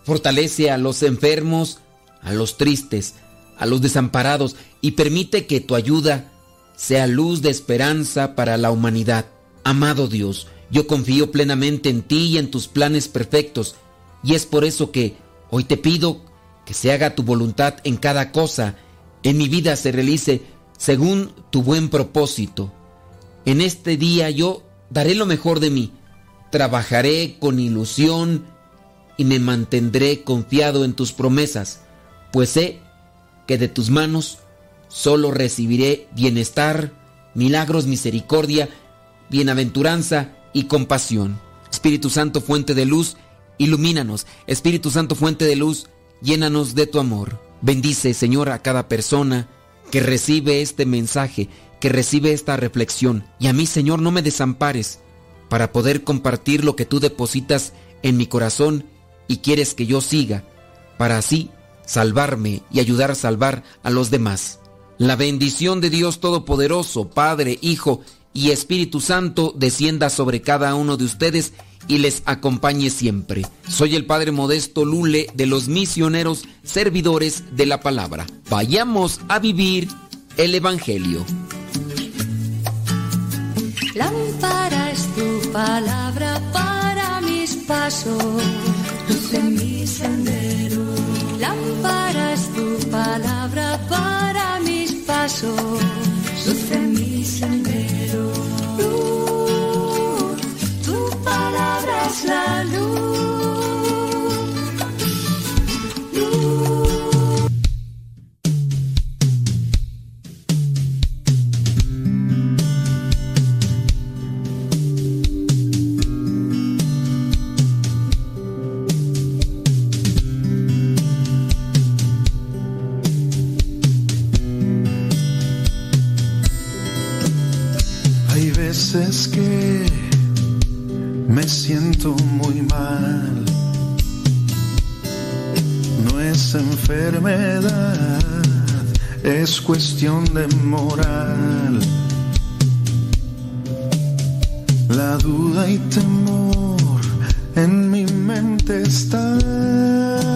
F: fortalece a los enfermos, a los tristes, a los desamparados y permite que tu ayuda sea luz de esperanza para la humanidad. Amado Dios, yo confío plenamente en ti y en tus planes perfectos, y es por eso que hoy te pido que se haga tu voluntad en cada cosa, en mi vida se realice según tu buen propósito. En este día yo daré lo mejor de mí, trabajaré con ilusión y me mantendré confiado en tus promesas, pues sé que de tus manos solo recibiré bienestar, milagros, misericordia, bienaventuranza y compasión. Espíritu Santo, fuente de luz, ilumínanos. Espíritu Santo, fuente de luz, llénanos de tu amor. Bendice, Señor, a cada persona que recibe este mensaje, que recibe esta reflexión. Y a mí, Señor, no me desampares para poder compartir lo que tú depositas en mi corazón y quieres que yo siga, para así salvarme y ayudar a salvar a los demás. La bendición de Dios Todopoderoso, Padre, Hijo y Espíritu Santo descienda sobre cada uno de ustedes y les acompañe siempre. Soy el Padre Modesto Lule de los misioneros servidores de la palabra. Vayamos a vivir el Evangelio.
H: Lámpara es tu palabra para mis pasos, luz en mi sendero. Luz, tu palabra es la luz. veces que
R: me siento muy mal. No es enfermedad, es cuestión de moral. La duda y temor en mi mente están.